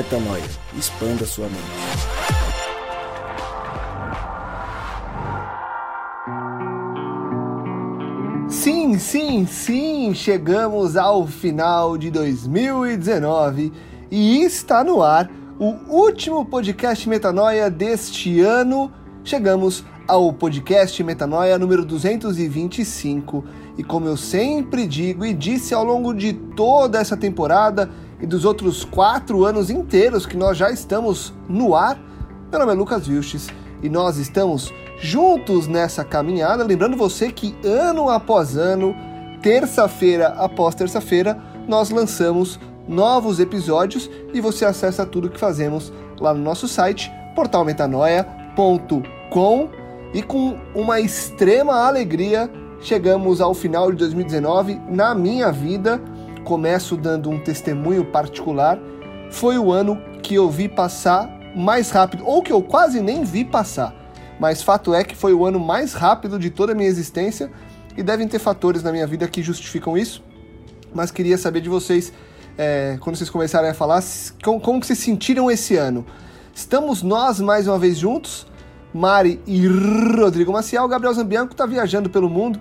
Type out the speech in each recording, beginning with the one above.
Metanoia. Expanda sua mente. Sim, sim, sim, chegamos ao final de 2019 e está no ar o último podcast Metanoia deste ano. Chegamos ao podcast Metanoia número 225 e como eu sempre digo e disse ao longo de toda essa temporada e dos outros quatro anos inteiros que nós já estamos no ar, meu nome é Lucas Vilches e nós estamos juntos nessa caminhada. Lembrando você que ano após ano, terça-feira após terça-feira, nós lançamos novos episódios e você acessa tudo que fazemos lá no nosso site portalmetanoia.com e com uma extrema alegria chegamos ao final de 2019 na minha vida. Começo dando um testemunho particular. Foi o ano que eu vi passar mais rápido, ou que eu quase nem vi passar. Mas fato é que foi o ano mais rápido de toda a minha existência e devem ter fatores na minha vida que justificam isso. Mas queria saber de vocês, é, quando vocês começarem a falar, como, como que vocês sentiram esse ano? Estamos nós mais uma vez juntos? Mari e Rodrigo Maciel. Gabriel Zambianco está viajando pelo mundo.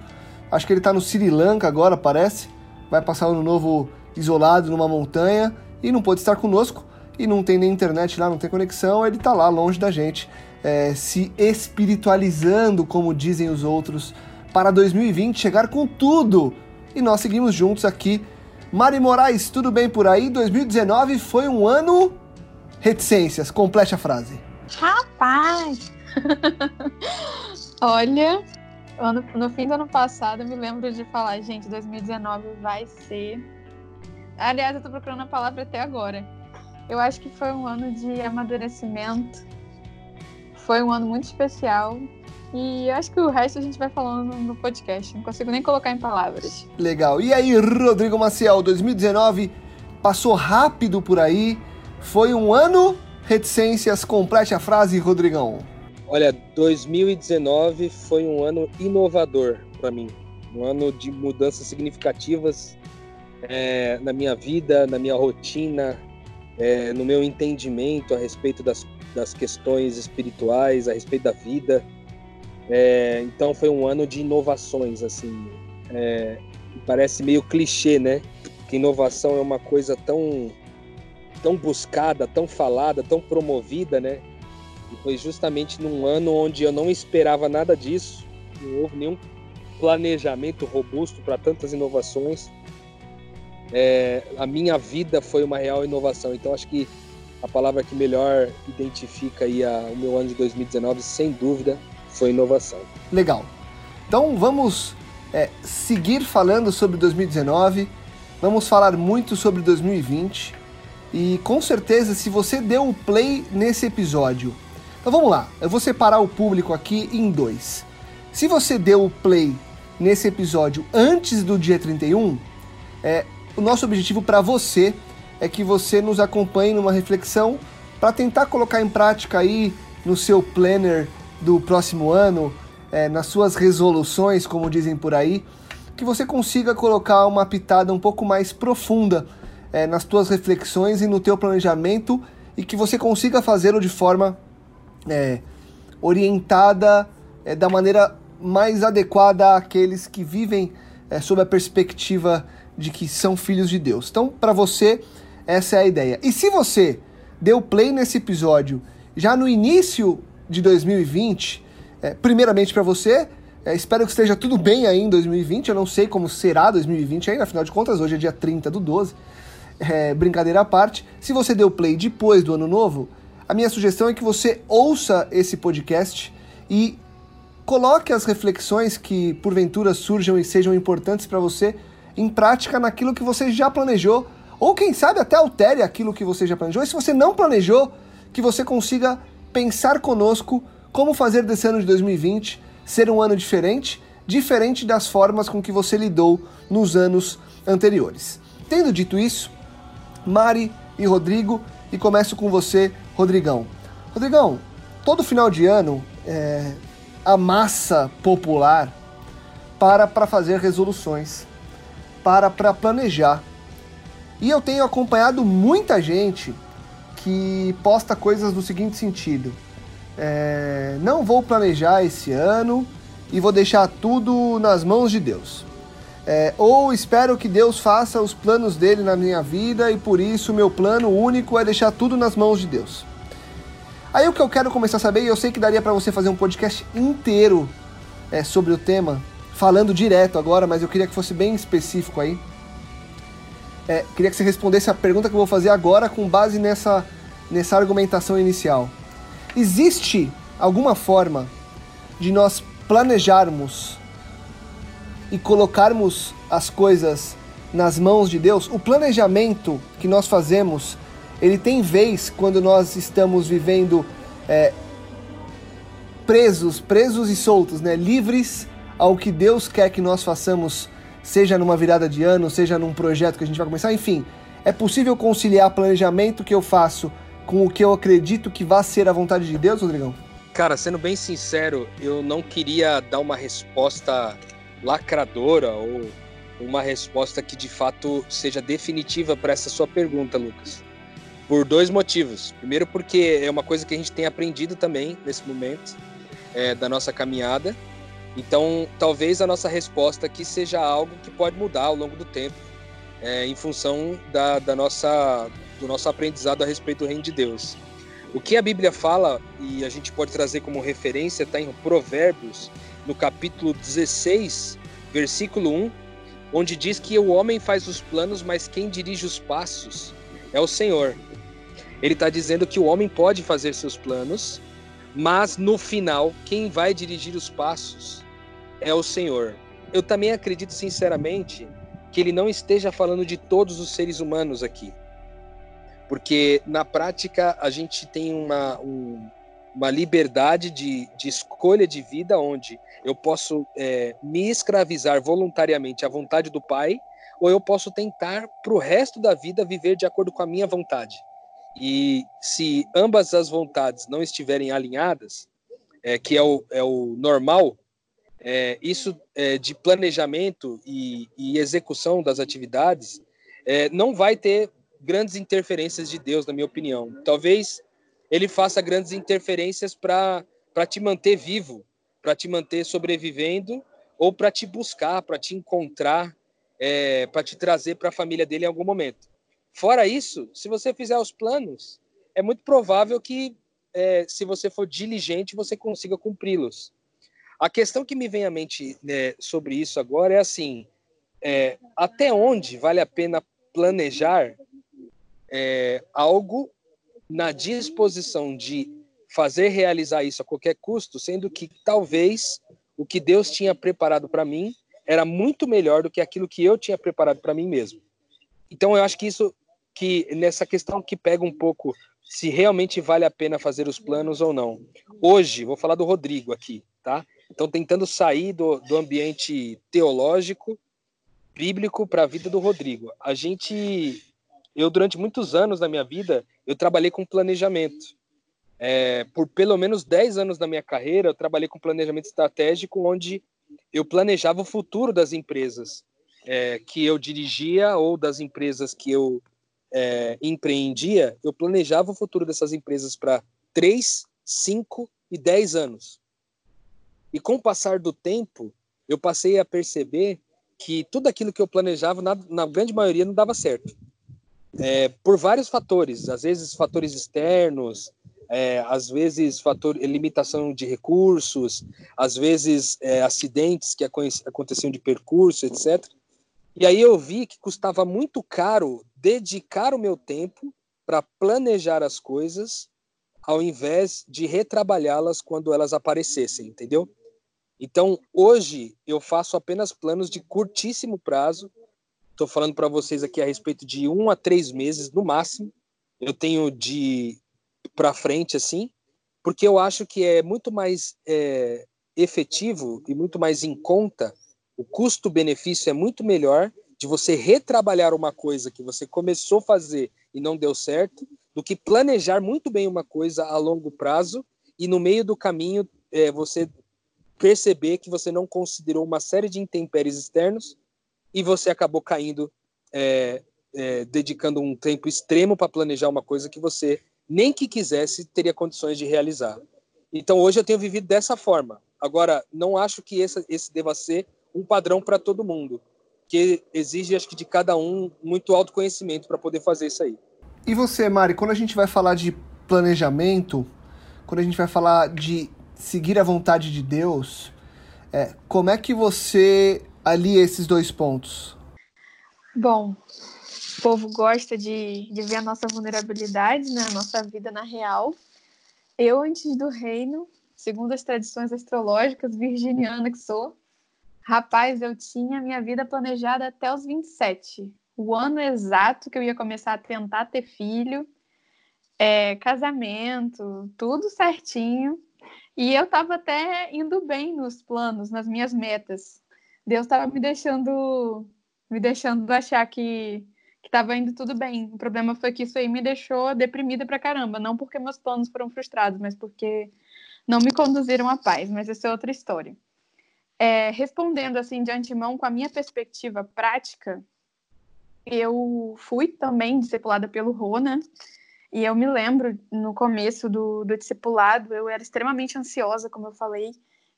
Acho que ele está no Sri Lanka agora, parece. Vai passar o ano novo isolado numa montanha e não pôde estar conosco. E não tem nem internet lá, não tem conexão. Ele está lá longe da gente, é, se espiritualizando, como dizem os outros, para 2020 chegar com tudo. E nós seguimos juntos aqui. Mari Moraes, tudo bem por aí? 2019 foi um ano. Reticências, complete a frase. Rapaz! Olha, ano, no fim do ano passado eu me lembro de falar, gente, 2019 vai ser. Aliás, eu tô procurando a palavra até agora. Eu acho que foi um ano de amadurecimento. Foi um ano muito especial. E acho que o resto a gente vai falando no podcast. Não consigo nem colocar em palavras. Legal. E aí, Rodrigo Maciel, 2019 passou rápido por aí. Foi um ano reticências, complete a frase, Rodrigão. Olha, 2019 foi um ano inovador para mim, um ano de mudanças significativas é, na minha vida, na minha rotina, é, no meu entendimento a respeito das, das questões espirituais, a respeito da vida. É, então foi um ano de inovações, assim. É, parece meio clichê, né? Que inovação é uma coisa tão tão buscada, tão falada, tão promovida, né? E foi justamente num ano onde eu não esperava nada disso, não houve nenhum planejamento robusto para tantas inovações. É, a minha vida foi uma real inovação, então acho que a palavra que melhor identifica aí a, o meu ano de 2019, sem dúvida, foi inovação. Legal. Então vamos é, seguir falando sobre 2019, vamos falar muito sobre 2020 e com certeza, se você deu o play nesse episódio. Então vamos lá, eu vou separar o público aqui em dois. Se você deu o play nesse episódio antes do dia 31, é, o nosso objetivo para você é que você nos acompanhe numa reflexão para tentar colocar em prática aí no seu planner do próximo ano, é, nas suas resoluções, como dizem por aí, que você consiga colocar uma pitada um pouco mais profunda é, nas tuas reflexões e no teu planejamento e que você consiga fazê-lo de forma é, orientada é, da maneira mais adequada àqueles que vivem é, sob a perspectiva de que são filhos de Deus. Então, para você, essa é a ideia. E se você deu play nesse episódio já no início de 2020, é, primeiramente para você, é, espero que esteja tudo bem aí em 2020. Eu não sei como será 2020 ainda, afinal de contas, hoje é dia 30 do 12 é, brincadeira à parte, se você deu play depois do ano novo, a minha sugestão é que você ouça esse podcast e coloque as reflexões que porventura surjam e sejam importantes para você em prática naquilo que você já planejou, ou quem sabe até altere aquilo que você já planejou. E se você não planejou, que você consiga pensar conosco como fazer desse ano de 2020 ser um ano diferente, diferente das formas com que você lidou nos anos anteriores. Tendo dito isso, Mari e Rodrigo. E começo com você, Rodrigão. Rodrigão, todo final de ano é, a massa popular para para fazer resoluções, para para planejar. E eu tenho acompanhado muita gente que posta coisas do seguinte sentido: é, não vou planejar esse ano e vou deixar tudo nas mãos de Deus. É, ou espero que Deus faça os planos dele na minha vida e por isso meu plano único é deixar tudo nas mãos de Deus. Aí o que eu quero começar a saber, e eu sei que daria para você fazer um podcast inteiro é, sobre o tema, falando direto agora, mas eu queria que fosse bem específico aí. É, queria que você respondesse a pergunta que eu vou fazer agora com base nessa, nessa argumentação inicial. Existe alguma forma de nós planejarmos e colocarmos as coisas nas mãos de Deus, o planejamento que nós fazemos, ele tem vez quando nós estamos vivendo é, presos, presos e soltos, né? livres ao que Deus quer que nós façamos, seja numa virada de ano, seja num projeto que a gente vai começar, enfim. É possível conciliar planejamento que eu faço com o que eu acredito que vai ser a vontade de Deus, Rodrigão? Cara, sendo bem sincero, eu não queria dar uma resposta lacradora ou uma resposta que de fato seja definitiva para essa sua pergunta, Lucas. Por dois motivos. Primeiro, porque é uma coisa que a gente tem aprendido também nesse momento é, da nossa caminhada. Então, talvez a nossa resposta aqui seja algo que pode mudar ao longo do tempo, é, em função da, da nossa, do nosso aprendizado a respeito do reino de Deus. O que a Bíblia fala, e a gente pode trazer como referência, está em Provérbios, no capítulo 16, versículo 1, onde diz que o homem faz os planos, mas quem dirige os passos é o Senhor. Ele está dizendo que o homem pode fazer seus planos, mas no final, quem vai dirigir os passos é o Senhor. Eu também acredito sinceramente que ele não esteja falando de todos os seres humanos aqui. Porque na prática a gente tem uma, um, uma liberdade de, de escolha de vida onde eu posso é, me escravizar voluntariamente à vontade do Pai, ou eu posso tentar para o resto da vida viver de acordo com a minha vontade. E se ambas as vontades não estiverem alinhadas, é, que é o, é o normal, é, isso é, de planejamento e, e, execução das atividades é, não vai ter grandes interferências de Deus, na minha opinião. Talvez ele faça grandes interferências para te manter vivo, para te manter sobrevivendo ou para te buscar, para te encontrar, é, para te trazer para a família dele em algum momento. Fora isso, se você fizer os planos, é muito provável que, é, se você for diligente, você consiga cumpri-los. A questão que me vem à mente né, sobre isso agora é assim: é, até onde vale a pena planejar é, algo na disposição de fazer realizar isso a qualquer custo, sendo que talvez o que Deus tinha preparado para mim era muito melhor do que aquilo que eu tinha preparado para mim mesmo. Então eu acho que isso que nessa questão que pega um pouco se realmente vale a pena fazer os planos ou não. Hoje, vou falar do Rodrigo aqui, tá? Então tentando sair do, do ambiente teológico, bíblico para a vida do Rodrigo. A gente eu durante muitos anos da minha vida eu trabalhei com planejamento. É, por pelo menos 10 anos da minha carreira, eu trabalhei com planejamento estratégico, onde eu planejava o futuro das empresas é, que eu dirigia ou das empresas que eu é, empreendia. Eu planejava o futuro dessas empresas para 3, 5 e 10 anos. E com o passar do tempo, eu passei a perceber que tudo aquilo que eu planejava, na, na grande maioria, não dava certo é, por vários fatores, às vezes fatores externos, é, às vezes fator limitação de recursos, às vezes é, acidentes que aconteciam de percurso, etc. E aí eu vi que custava muito caro dedicar o meu tempo para planejar as coisas, ao invés de retrabalhá-las quando elas aparecessem, entendeu? Então, hoje eu faço apenas planos de curtíssimo prazo Estou falando para vocês aqui a respeito de um a três meses no máximo. Eu tenho de para frente assim, porque eu acho que é muito mais é, efetivo e muito mais em conta. O custo-benefício é muito melhor de você retrabalhar uma coisa que você começou a fazer e não deu certo, do que planejar muito bem uma coisa a longo prazo e no meio do caminho é, você perceber que você não considerou uma série de intempéries externos e você acabou caindo, é, é, dedicando um tempo extremo para planejar uma coisa que você nem que quisesse teria condições de realizar. Então hoje eu tenho vivido dessa forma. Agora, não acho que esse, esse deva ser um padrão para todo mundo, que exige, acho que, de cada um muito autoconhecimento para poder fazer isso aí. E você, Mari, quando a gente vai falar de planejamento, quando a gente vai falar de seguir a vontade de Deus, é, como é que você alia esses dois pontos? Bom, o povo gosta de, de ver a nossa vulnerabilidade, né? a nossa vida na real. Eu, antes do reino, segundo as tradições astrológicas, virginiana que sou, rapaz, eu tinha minha vida planejada até os 27. O ano exato que eu ia começar a tentar ter filho, é, casamento, tudo certinho. E eu estava até indo bem nos planos, nas minhas metas. Deus estava me deixando me deixando achar que estava indo tudo bem. O problema foi que isso aí me deixou deprimida pra caramba, não porque meus planos foram frustrados, mas porque não me conduziram à paz, mas essa é outra história. É, respondendo assim de antemão com a minha perspectiva prática, eu fui também discipulada pelo Rona, e eu me lembro no começo do, do discipulado, eu era extremamente ansiosa, como eu falei,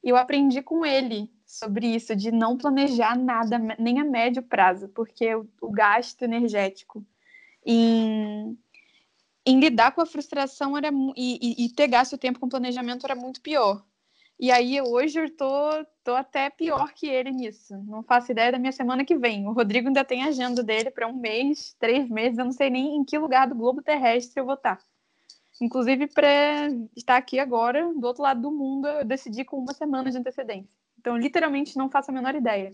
e eu aprendi com ele sobre isso, de não planejar nada, nem a médio prazo, porque o, o gasto energético em, em, lidar com a frustração era, e, e, e ter gasto tempo com planejamento era muito pior. E aí hoje eu tô, tô até pior que ele nisso. Não faço ideia da minha semana que vem. O Rodrigo ainda tem agenda dele para um mês, três meses. Eu não sei nem em que lugar do globo terrestre eu vou estar. Tá. Inclusive, para estar aqui agora, do outro lado do mundo, eu decidi com uma semana de antecedência. Então, literalmente, não faço a menor ideia.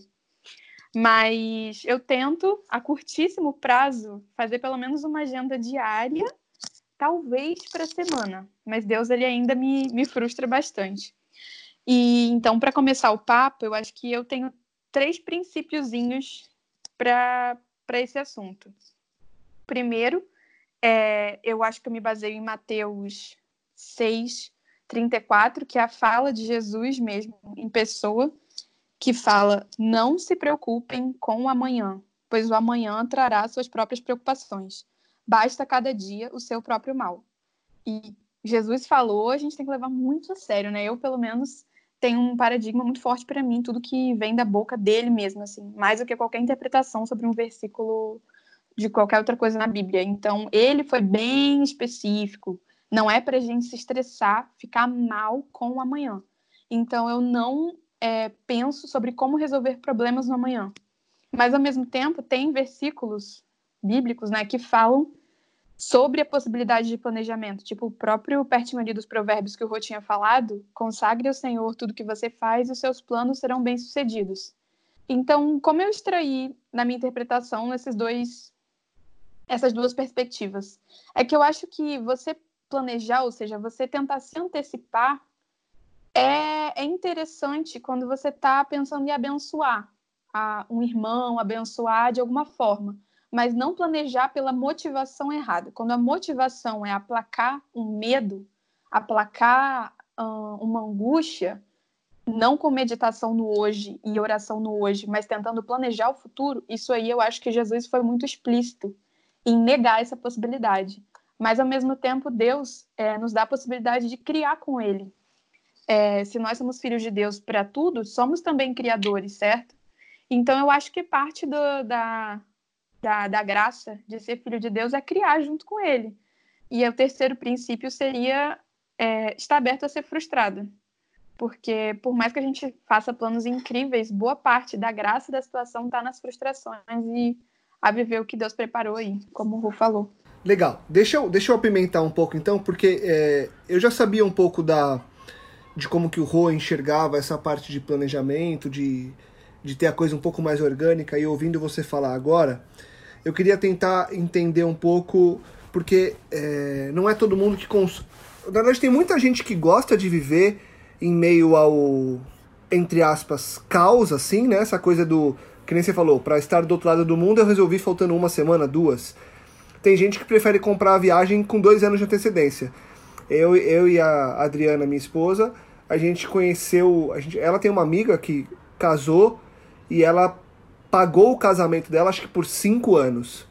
Mas eu tento, a curtíssimo prazo, fazer pelo menos uma agenda diária, talvez para a semana. Mas Deus, ele ainda me, me frustra bastante. E então, para começar o papo, eu acho que eu tenho três princípiozinhos para esse assunto. Primeiro, é, eu acho que eu me baseio em Mateus 6, 34, que é a fala de Jesus mesmo, em pessoa, que fala: Não se preocupem com o amanhã, pois o amanhã trará suas próprias preocupações. Basta cada dia o seu próprio mal. E Jesus falou, a gente tem que levar muito a sério, né? Eu, pelo menos, tenho um paradigma muito forte para mim, tudo que vem da boca dele mesmo, assim, mais do que qualquer interpretação sobre um versículo de qualquer outra coisa na Bíblia. Então, ele foi bem específico. Não é para a gente se estressar, ficar mal com o amanhã. Então, eu não é, penso sobre como resolver problemas no amanhã. Mas, ao mesmo tempo, tem versículos bíblicos né, que falam sobre a possibilidade de planejamento. Tipo, o próprio pertinho ali dos provérbios que o Rô tinha falado, consagre ao Senhor tudo que você faz e os seus planos serão bem-sucedidos. Então, como eu extraí na minha interpretação esses dois essas duas perspectivas. É que eu acho que você planejar, ou seja, você tentar se antecipar, é, é interessante quando você está pensando em abençoar a, um irmão, abençoar de alguma forma, mas não planejar pela motivação errada. Quando a motivação é aplacar um medo, aplacar uma angústia, não com meditação no hoje e oração no hoje, mas tentando planejar o futuro, isso aí eu acho que Jesus foi muito explícito em negar essa possibilidade. Mas, ao mesmo tempo, Deus é, nos dá a possibilidade de criar com Ele. É, se nós somos filhos de Deus para tudo, somos também criadores, certo? Então, eu acho que parte do, da, da, da graça de ser filho de Deus é criar junto com Ele. E o terceiro princípio seria é, estar aberto a ser frustrado. Porque, por mais que a gente faça planos incríveis, boa parte da graça da situação está nas frustrações e a viver o que Deus preparou aí, como o Ru falou. Legal. Deixa eu, deixa eu apimentar um pouco então, porque é, eu já sabia um pouco da de como que o Rô enxergava essa parte de planejamento, de, de ter a coisa um pouco mais orgânica, e ouvindo você falar agora, eu queria tentar entender um pouco, porque é, não é todo mundo que... Cons... Na verdade, tem muita gente que gosta de viver em meio ao, entre aspas, caos, assim, né? Essa coisa do que nem você falou, para estar do outro lado do mundo eu resolvi faltando uma semana, duas. Tem gente que prefere comprar a viagem com dois anos de antecedência. Eu, eu e a Adriana, minha esposa, a gente conheceu. A gente, ela tem uma amiga que casou e ela pagou o casamento dela, acho que por cinco anos.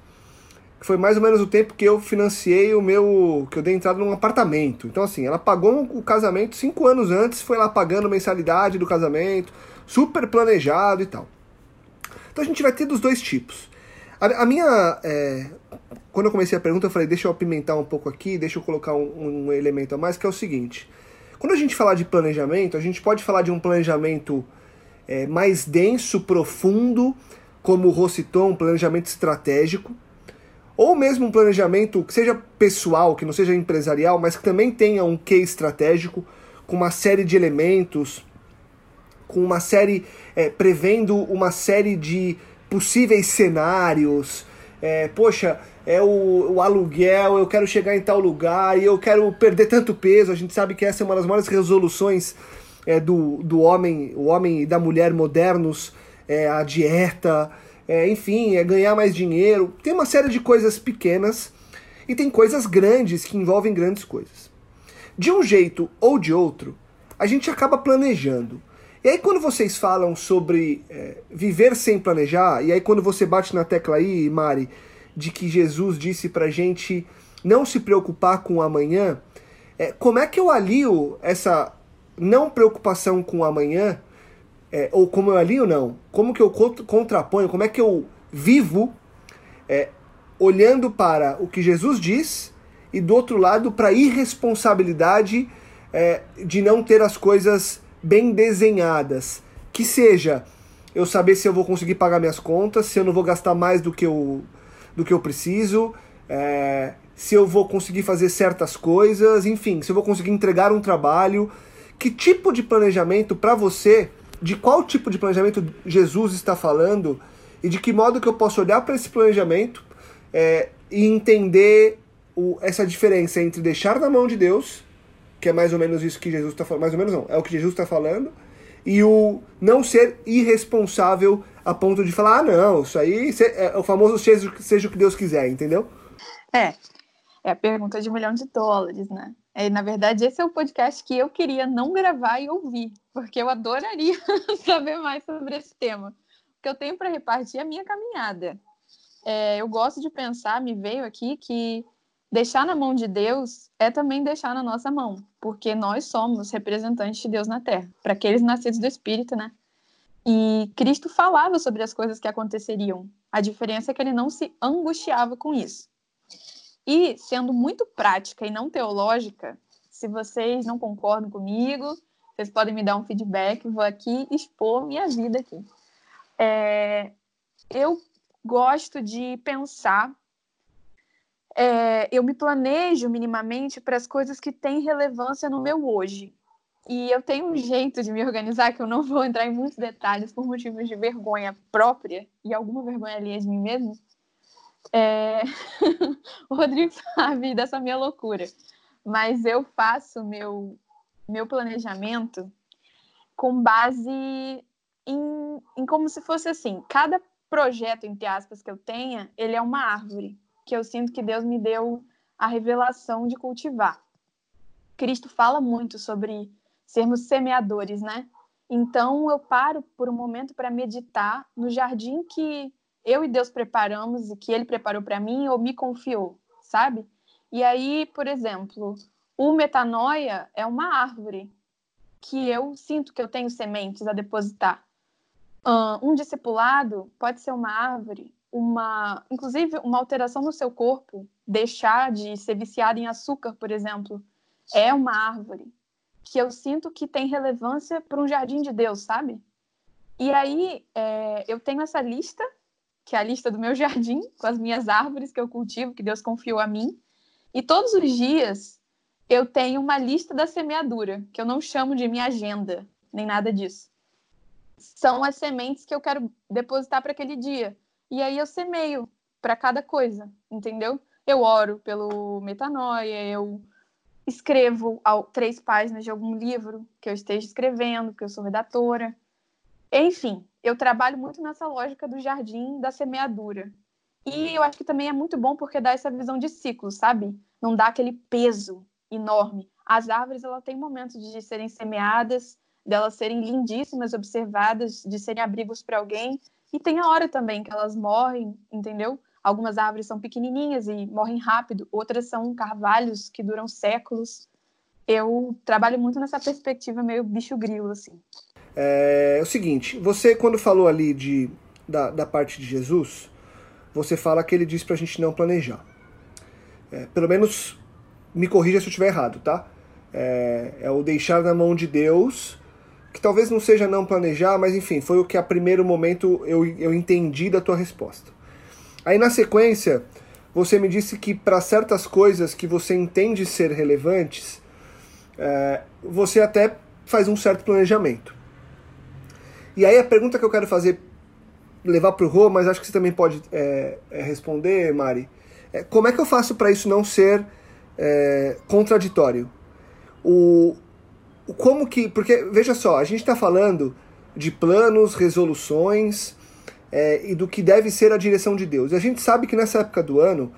foi mais ou menos o tempo que eu financiei o meu. que eu dei entrada num apartamento. Então, assim, ela pagou o casamento cinco anos antes, foi lá pagando mensalidade do casamento, super planejado e tal. Então a gente vai ter dos dois tipos. A, a minha. É, quando eu comecei a pergunta, eu falei, deixa eu apimentar um pouco aqui, deixa eu colocar um, um elemento a mais, que é o seguinte. Quando a gente falar de planejamento, a gente pode falar de um planejamento é, mais denso, profundo, como o Rô citou, um planejamento estratégico ou mesmo um planejamento que seja pessoal, que não seja empresarial, mas que também tenha um quê estratégico, com uma série de elementos, com uma série, é, prevendo uma série de possíveis cenários. É, poxa, é o, o, aluguel, eu quero chegar em tal lugar e eu quero perder tanto peso. A gente sabe que essa é uma das maiores resoluções é, do, do homem, o homem e da mulher modernos, é, a dieta, é, enfim, é ganhar mais dinheiro. Tem uma série de coisas pequenas e tem coisas grandes que envolvem grandes coisas. De um jeito ou de outro, a gente acaba planejando. E aí quando vocês falam sobre é, viver sem planejar, e aí quando você bate na tecla aí, Mari, de que Jesus disse pra gente não se preocupar com o amanhã, é, como é que eu alio essa não preocupação com amanhã é, ou como eu ali ou não, como que eu contraponho, como é que eu vivo é, olhando para o que Jesus diz e do outro lado para a irresponsabilidade é, de não ter as coisas bem desenhadas, que seja eu saber se eu vou conseguir pagar minhas contas, se eu não vou gastar mais do que eu, do que eu preciso, é, se eu vou conseguir fazer certas coisas, enfim, se eu vou conseguir entregar um trabalho. Que tipo de planejamento para você de qual tipo de planejamento Jesus está falando e de que modo que eu posso olhar para esse planejamento é, e entender o, essa diferença entre deixar na mão de Deus, que é mais ou menos isso que Jesus está falando, mais ou menos não, é o que Jesus está falando, e o não ser irresponsável a ponto de falar, ah, não, isso aí é o famoso seja, seja o que Deus quiser, entendeu? É, é a pergunta de um milhão de dólares, né? É, na verdade, esse é o podcast que eu queria não gravar e ouvir, porque eu adoraria saber mais sobre esse tema. O que eu tenho para repartir a minha caminhada. É, eu gosto de pensar, me veio aqui, que deixar na mão de Deus é também deixar na nossa mão, porque nós somos representantes de Deus na Terra, para aqueles nascidos do Espírito, né? E Cristo falava sobre as coisas que aconteceriam. A diferença é que ele não se angustiava com isso. E, sendo muito prática e não teológica, se vocês não concordam comigo, vocês podem me dar um feedback, vou aqui expor minha vida aqui. É, eu gosto de pensar, é, eu me planejo minimamente para as coisas que têm relevância no meu hoje. E eu tenho um jeito de me organizar que eu não vou entrar em muitos detalhes por motivos de vergonha própria e alguma vergonha ali de mim mesmo, é... o Rodrigo sabe dessa minha loucura, mas eu faço meu, meu planejamento com base em, em como se fosse assim: cada projeto, entre aspas, que eu tenha, ele é uma árvore que eu sinto que Deus me deu a revelação de cultivar. Cristo fala muito sobre sermos semeadores, né? Então eu paro por um momento para meditar no jardim que eu e Deus preparamos e que ele preparou para mim ou me confiou, sabe? E aí, por exemplo, o metanoia é uma árvore que eu sinto que eu tenho sementes a depositar. Um discipulado pode ser uma árvore, uma, inclusive uma alteração no seu corpo, deixar de ser viciado em açúcar, por exemplo, é uma árvore que eu sinto que tem relevância para um jardim de Deus, sabe? E aí é, eu tenho essa lista que é a lista do meu jardim, com as minhas árvores que eu cultivo, que Deus confiou a mim. E todos os dias eu tenho uma lista da semeadura, que eu não chamo de minha agenda, nem nada disso. São as sementes que eu quero depositar para aquele dia. E aí eu semeio para cada coisa, entendeu? Eu oro pelo metanoia, eu escrevo três páginas de algum livro que eu esteja escrevendo, porque eu sou redatora. Enfim, eu trabalho muito nessa lógica do jardim da semeadura. E eu acho que também é muito bom porque dá essa visão de ciclo, sabe? Não dá aquele peso enorme. As árvores, ela tem momentos de serem semeadas, delas serem lindíssimas, observadas, de serem abrigos para alguém, e tem a hora também que elas morrem, entendeu? Algumas árvores são pequenininhas e morrem rápido, outras são carvalhos que duram séculos. Eu trabalho muito nessa perspectiva meio bicho grilo, assim. É, é o seguinte, você quando falou ali de, da, da parte de Jesus, você fala que ele diz pra gente não planejar. É, pelo menos me corrija se eu estiver errado, tá? É, é, o deixar na mão de Deus, que talvez não seja não planejar, mas enfim, foi o que a primeiro momento eu, eu entendi da tua resposta. Aí na sequência, você me disse que para certas coisas que você entende ser relevantes, é, você até faz um certo planejamento. E aí a pergunta que eu quero fazer, levar para o Rô, mas acho que você também pode é, é, responder, Mari, é como é que eu faço para isso não ser é, contraditório? O, o, como que. Porque, veja só, a gente está falando de planos, resoluções é, e do que deve ser a direção de Deus. E a gente sabe que nessa época do ano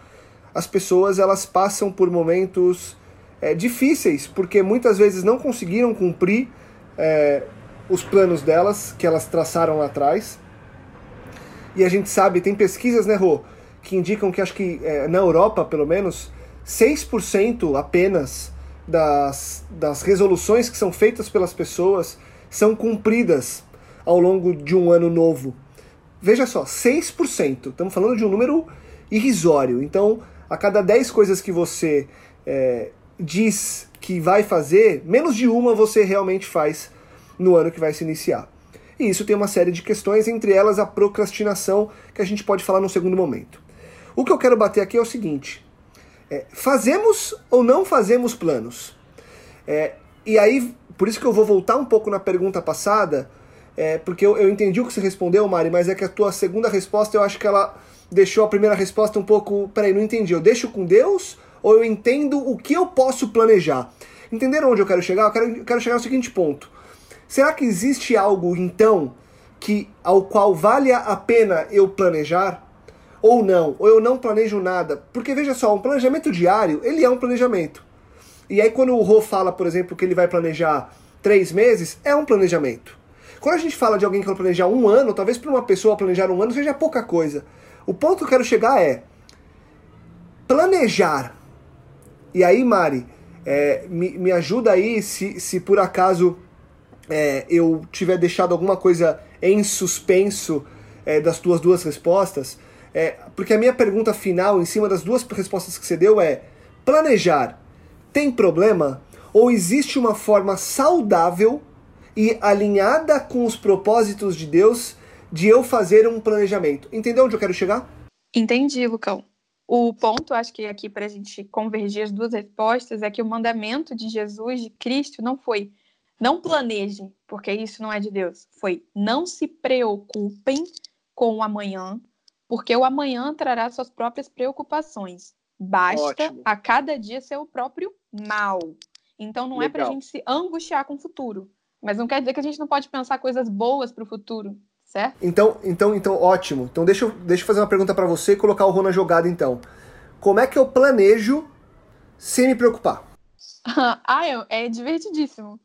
as pessoas elas passam por momentos é, difíceis, porque muitas vezes não conseguiram cumprir os planos delas, que elas traçaram lá atrás. E a gente sabe, tem pesquisas, né, Rô, que indicam que acho que é, na Europa, pelo menos, 6% apenas das, das resoluções que são feitas pelas pessoas são cumpridas ao longo de um ano novo. Veja só, 6%. Estamos falando de um número irrisório. Então, a cada 10 coisas que você é, diz que vai fazer, menos de uma você realmente faz no ano que vai se iniciar. E isso tem uma série de questões, entre elas a procrastinação, que a gente pode falar no segundo momento. O que eu quero bater aqui é o seguinte: é, fazemos ou não fazemos planos? É, e aí, por isso que eu vou voltar um pouco na pergunta passada, é, porque eu, eu entendi o que você respondeu, Mari, mas é que a tua segunda resposta eu acho que ela deixou a primeira resposta um pouco. Peraí, não entendi. Eu deixo com Deus ou eu entendo o que eu posso planejar? Entenderam onde eu quero chegar? Eu quero, eu quero chegar ao seguinte ponto. Será que existe algo, então, que ao qual vale a pena eu planejar? Ou não? Ou eu não planejo nada? Porque veja só, um planejamento diário, ele é um planejamento. E aí quando o Rô fala, por exemplo, que ele vai planejar três meses, é um planejamento. Quando a gente fala de alguém que vai planejar um ano, talvez para uma pessoa planejar um ano seja pouca coisa. O ponto que eu quero chegar é planejar e aí, Mari, é, me, me ajuda aí se, se por acaso é, eu tiver deixado alguma coisa em suspenso é, das tuas duas respostas, é, porque a minha pergunta final, em cima das duas respostas que você deu, é: planejar tem problema? Ou existe uma forma saudável e alinhada com os propósitos de Deus de eu fazer um planejamento? Entendeu onde eu quero chegar? Entendi, Lucão. O ponto, acho que aqui para a gente convergir as duas respostas, é que o mandamento de Jesus, de Cristo, não foi não planeje, porque isso não é de Deus. Foi não se preocupem com o amanhã, porque o amanhã trará suas próprias preocupações. Basta Ótimo. a cada dia ser o próprio mal. Então não Legal. é para a gente se angustiar com o futuro. Mas não quer dizer que a gente não pode pensar coisas boas para o futuro certo? Então, então, então, ótimo. Então deixa eu, deixa eu fazer uma pergunta para você e colocar o Rô na jogada então. Como é que eu planejo sem me preocupar? ah, é divertidíssimo.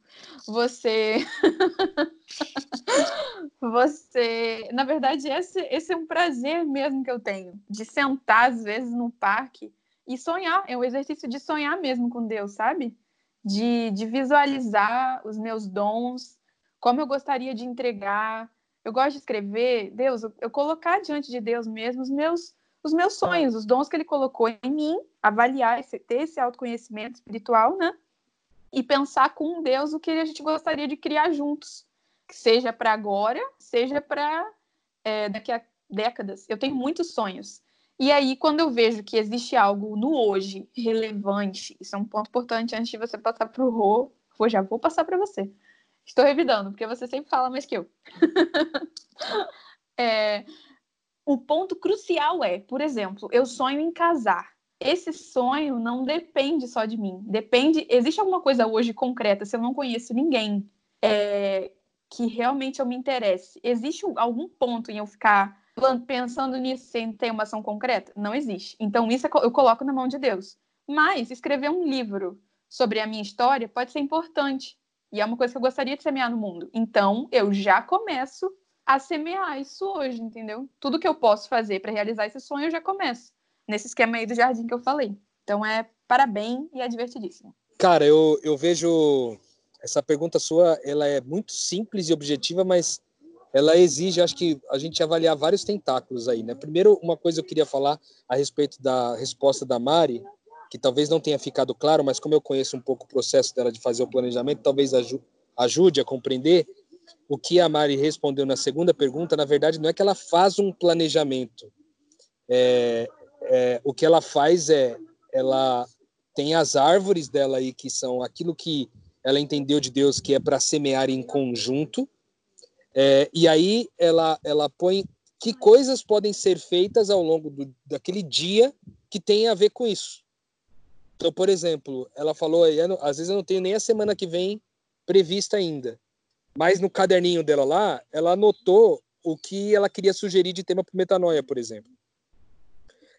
Você. você. Na verdade, esse, esse é um prazer mesmo que eu tenho. De sentar, às vezes, no parque e sonhar. É um exercício de sonhar mesmo com Deus, sabe? De, de visualizar os meus dons, como eu gostaria de entregar, eu gosto de escrever, Deus, eu colocar diante de Deus mesmo os meus, os meus sonhos, os dons que Ele colocou em mim, avaliar, esse, ter esse autoconhecimento espiritual, né? E pensar com Deus o que a gente gostaria de criar juntos, que seja para agora, seja para é, daqui a décadas. Eu tenho muitos sonhos. E aí, quando eu vejo que existe algo no hoje relevante, isso é um ponto importante antes de você passar para o Rô, eu já vou passar para você. Estou revidando, porque você sempre fala mais que eu. é, o ponto crucial é, por exemplo, eu sonho em casar. Esse sonho não depende só de mim. Depende. Existe alguma coisa hoje concreta, se eu não conheço ninguém é, que realmente eu me interesse. Existe algum ponto em eu ficar pensando nisso sem ter uma ação concreta? Não existe. Então, isso é eu coloco na mão de Deus. Mas escrever um livro sobre a minha história pode ser importante. E é uma coisa que eu gostaria de semear no mundo. Então, eu já começo a semear isso hoje, entendeu? Tudo que eu posso fazer para realizar esse sonho, eu já começo. Nesse esquema aí do jardim que eu falei. Então é parabéns e é divertidíssimo. Cara, eu, eu vejo essa pergunta sua, ela é muito simples e objetiva, mas ela exige, acho que a gente avaliar vários tentáculos aí, né? Primeiro, uma coisa eu queria falar a respeito da resposta da Mari, que talvez não tenha ficado claro, mas como eu conheço um pouco o processo dela de fazer o planejamento, talvez ajude a compreender o que a Mari respondeu na segunda pergunta. Na verdade, não é que ela faz um planejamento. É, é, o que ela faz é, ela tem as árvores dela aí que são aquilo que ela entendeu de Deus que é para semear em conjunto é, e aí ela, ela põe que coisas podem ser feitas ao longo do, daquele dia que tem a ver com isso. Então, por exemplo, ela falou aí, às vezes eu não tenho nem a semana que vem prevista ainda, mas no caderninho dela lá, ela anotou o que ela queria sugerir de tema para metanoia, por exemplo.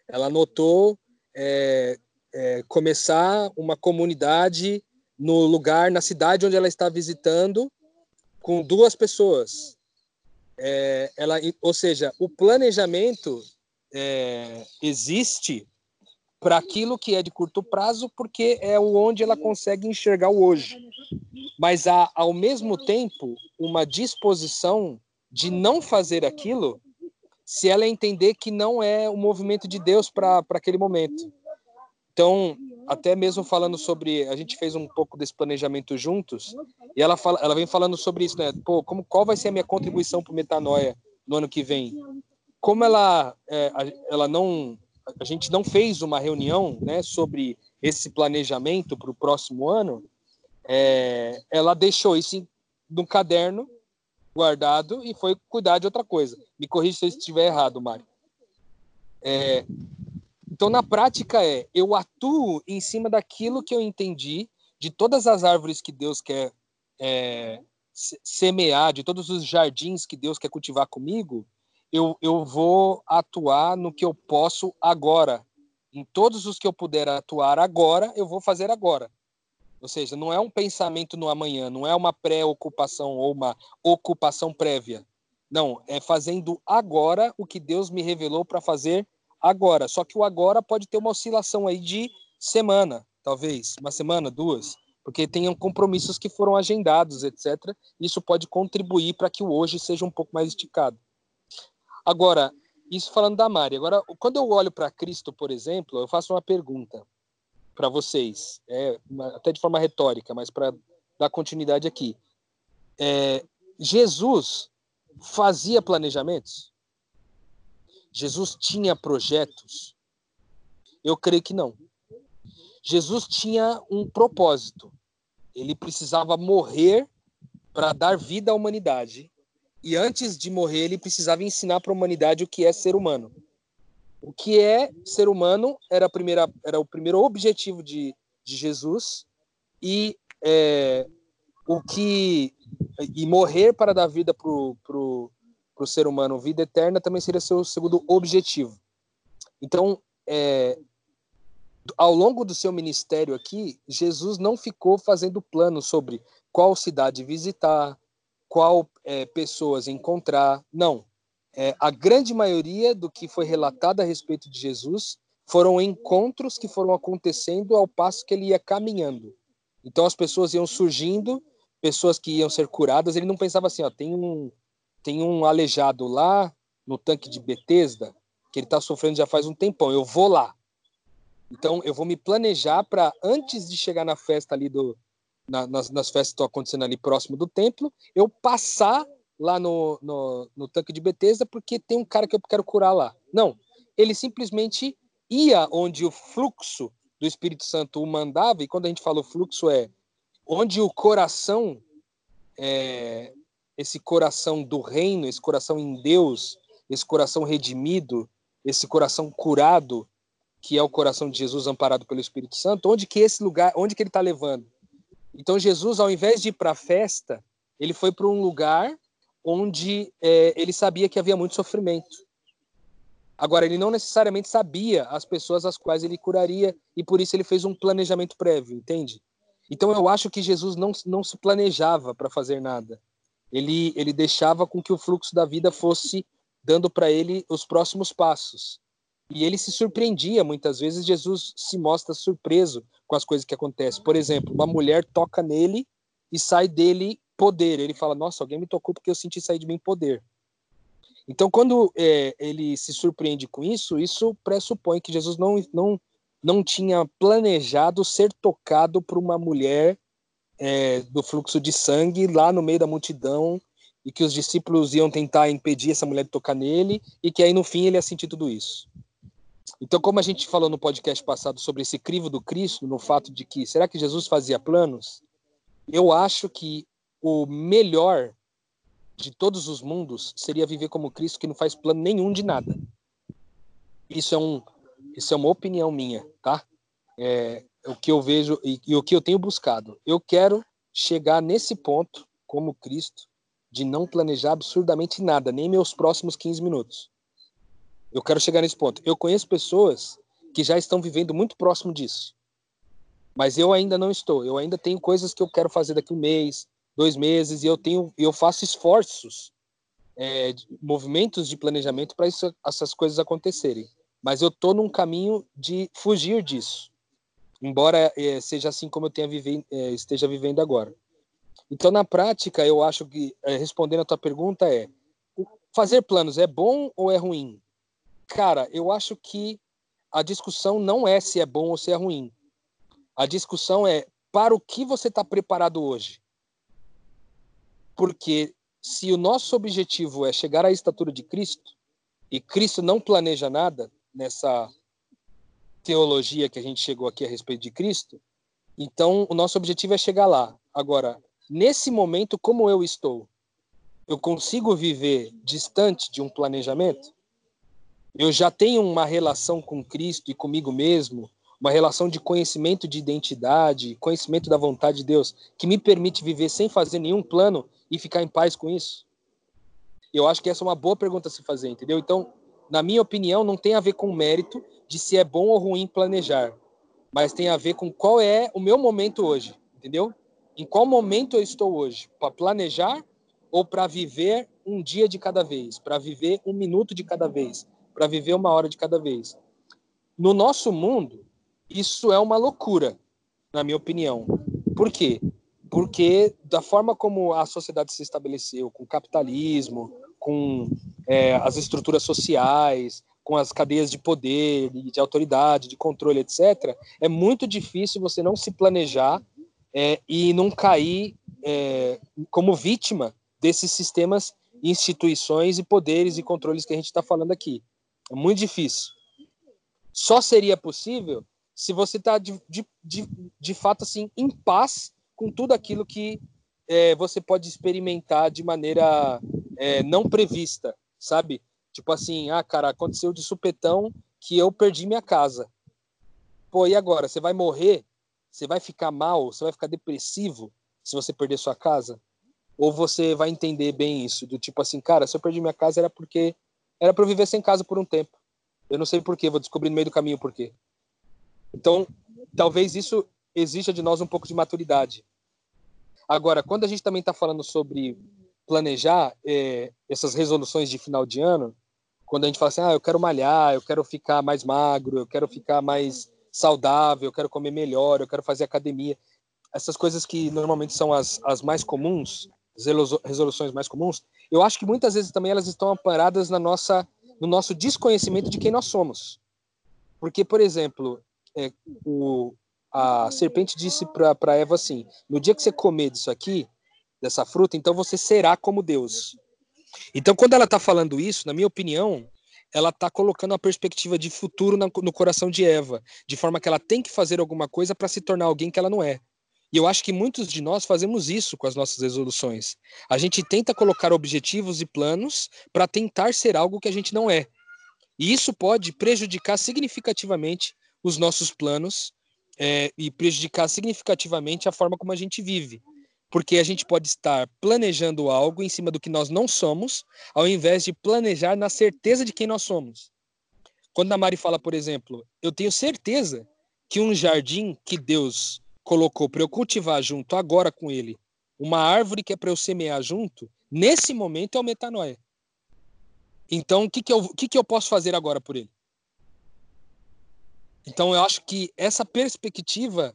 Ela anotou é, é, começar uma comunidade no lugar, na cidade onde ela está visitando, com duas pessoas. É, ela, ou seja, o planejamento é, existe para aquilo que é de curto prazo, porque é onde ela consegue enxergar o hoje. Mas há, ao mesmo tempo, uma disposição de não fazer aquilo se ela entender que não é o movimento de Deus para aquele momento. Então, até mesmo falando sobre, a gente fez um pouco desse planejamento juntos, e ela fala, ela vem falando sobre isso, né? Pô, como qual vai ser a minha contribuição para Metanoia no ano que vem? Como ela, é, ela não, a gente não fez uma reunião, né, sobre esse planejamento para o próximo ano, é, ela deixou isso no caderno guardado e foi cuidar de outra coisa. Me corrija se eu estiver errado, Mário. É, então, na prática, é eu atuo em cima daquilo que eu entendi de todas as árvores que Deus quer é, semear, de todos os jardins que Deus quer cultivar comigo, eu, eu vou atuar no que eu posso agora. Em todos os que eu puder atuar agora, eu vou fazer agora. Ou seja, não é um pensamento no amanhã, não é uma pré-ocupação ou uma ocupação prévia. Não, é fazendo agora o que Deus me revelou para fazer agora. Só que o agora pode ter uma oscilação aí de semana, talvez, uma semana, duas, porque tenham compromissos que foram agendados, etc. Isso pode contribuir para que o hoje seja um pouco mais esticado. Agora, isso falando da Mari. Agora, quando eu olho para Cristo, por exemplo, eu faço uma pergunta para vocês, é, até de forma retórica, mas para dar continuidade aqui. É, Jesus fazia planejamentos? Jesus tinha projetos? Eu creio que não. Jesus tinha um propósito. Ele precisava morrer para dar vida à humanidade. E antes de morrer, ele precisava ensinar para a humanidade o que é ser humano. O que é ser humano era, primeira, era o primeiro objetivo de, de Jesus. E é, o que e morrer para dar vida para o ser humano vida eterna também seria seu segundo objetivo. Então, é, ao longo do seu ministério aqui, Jesus não ficou fazendo planos sobre qual cidade visitar, qual é, pessoas encontrar. Não. É, a grande maioria do que foi relatado a respeito de Jesus foram encontros que foram acontecendo ao passo que ele ia caminhando. Então as pessoas iam surgindo, pessoas que iam ser curadas. Ele não pensava assim, ó, tem um, tem um aleijado lá no tanque de Betesda que ele está sofrendo já faz um tempão. Eu vou lá. Então eu vou me planejar para antes de chegar na festa ali do na, nas, nas festas que estão acontecendo ali próximo do templo, eu passar lá no, no, no tanque de Betesda porque tem um cara que eu quero curar lá. Não, ele simplesmente ia onde o fluxo do Espírito Santo o mandava, e quando a gente fala o fluxo é onde o coração é, esse coração do reino, esse coração em Deus, esse coração redimido, esse coração curado, que é o coração de Jesus amparado pelo Espírito Santo, onde que esse lugar, onde que ele está levando? Então Jesus, ao invés de ir para a festa, ele foi para um lugar onde é, ele sabia que havia muito sofrimento. Agora, ele não necessariamente sabia as pessoas às quais ele curaria, e por isso ele fez um planejamento prévio, entende? Então eu acho que Jesus não, não se planejava para fazer nada. Ele, ele deixava com que o fluxo da vida fosse dando para ele os próximos passos. E ele se surpreendia, muitas vezes Jesus se mostra surpreso com as coisas que acontecem. Por exemplo, uma mulher toca nele e sai dele poder. Ele fala: Nossa, alguém me tocou porque eu senti sair de mim poder. Então, quando é, ele se surpreende com isso, isso pressupõe que Jesus não, não, não tinha planejado ser tocado por uma mulher é, do fluxo de sangue lá no meio da multidão e que os discípulos iam tentar impedir essa mulher de tocar nele e que aí no fim ele ia sentir tudo isso. Então, como a gente falou no podcast passado sobre esse crivo do Cristo, no fato de que será que Jesus fazia planos? Eu acho que o melhor de todos os mundos seria viver como Cristo, que não faz plano nenhum de nada. Isso é um, isso é uma opinião minha, tá? É, o que eu vejo e, e o que eu tenho buscado. Eu quero chegar nesse ponto, como Cristo, de não planejar absurdamente nada, nem meus próximos 15 minutos. Eu quero chegar nesse ponto. Eu conheço pessoas que já estão vivendo muito próximo disso. Mas eu ainda não estou. Eu ainda tenho coisas que eu quero fazer daqui um mês, dois meses e eu tenho eu faço esforços é, movimentos de planejamento para essas coisas acontecerem. Mas eu tô num caminho de fugir disso embora é, seja assim como eu tenha vive, é, esteja vivendo agora. Então na prática eu acho que é, respondendo a tua pergunta é fazer planos é bom ou é ruim? Cara eu acho que a discussão não é se é bom ou se é ruim. A discussão é para o que você está preparado hoje porque se o nosso objetivo é chegar à estatura de Cristo, e Cristo não planeja nada nessa teologia que a gente chegou aqui a respeito de Cristo, então o nosso objetivo é chegar lá. Agora, nesse momento, como eu estou, eu consigo viver distante de um planejamento? Eu já tenho uma relação com Cristo e comigo mesmo uma relação de conhecimento de identidade, conhecimento da vontade de Deus, que me permite viver sem fazer nenhum plano e ficar em paz com isso? Eu acho que essa é uma boa pergunta a se fazer, entendeu? Então, na minha opinião, não tem a ver com o mérito de se é bom ou ruim planejar, mas tem a ver com qual é o meu momento hoje, entendeu? Em qual momento eu estou hoje? Para planejar ou para viver um dia de cada vez? Para viver um minuto de cada vez? Para viver uma hora de cada vez? No nosso mundo, isso é uma loucura, na minha opinião. Por quê? Porque da forma como a sociedade se estabeleceu, com o capitalismo, com é, as estruturas sociais, com as cadeias de poder, de autoridade, de controle, etc., é muito difícil você não se planejar é, e não cair é, como vítima desses sistemas, instituições e poderes e controles que a gente está falando aqui. É muito difícil. Só seria possível se você está de, de, de, de, fato assim em paz com tudo aquilo que é, você pode experimentar de maneira é, não prevista, sabe? Tipo assim, ah, cara, aconteceu de supetão que eu perdi minha casa. Pô, e agora? Você vai morrer? Você vai ficar mal? Você vai ficar depressivo se você perder sua casa? Ou você vai entender bem isso? Do tipo assim, cara, se eu perdi minha casa era porque era para eu viver sem casa por um tempo. Eu não sei porquê, vou descobrir no meio do caminho porquê. Então, talvez isso exija de nós um pouco de maturidade. Agora, quando a gente também está falando sobre planejar é, essas resoluções de final de ano, quando a gente fala assim, ah, eu quero malhar, eu quero ficar mais magro, eu quero ficar mais saudável, eu quero comer melhor, eu quero fazer academia, essas coisas que normalmente são as, as mais comuns, as resoluções mais comuns, eu acho que muitas vezes também elas estão amparadas na nossa, no nosso desconhecimento de quem nós somos. Porque, por exemplo, é, o, a serpente disse para Eva assim: no dia que você comer disso aqui, dessa fruta, então você será como Deus. Então, quando ela está falando isso, na minha opinião, ela está colocando uma perspectiva de futuro no coração de Eva, de forma que ela tem que fazer alguma coisa para se tornar alguém que ela não é. E eu acho que muitos de nós fazemos isso com as nossas resoluções. A gente tenta colocar objetivos e planos para tentar ser algo que a gente não é. E isso pode prejudicar significativamente os nossos planos é, e prejudicar significativamente a forma como a gente vive. Porque a gente pode estar planejando algo em cima do que nós não somos, ao invés de planejar na certeza de quem nós somos. Quando a Mari fala, por exemplo, eu tenho certeza que um jardim que Deus colocou para eu cultivar junto agora com ele, uma árvore que é para eu semear junto, Nesse momento é o metanoia. Então, o que, que, eu, que, que eu posso fazer agora por ele? Então, eu acho que essa perspectiva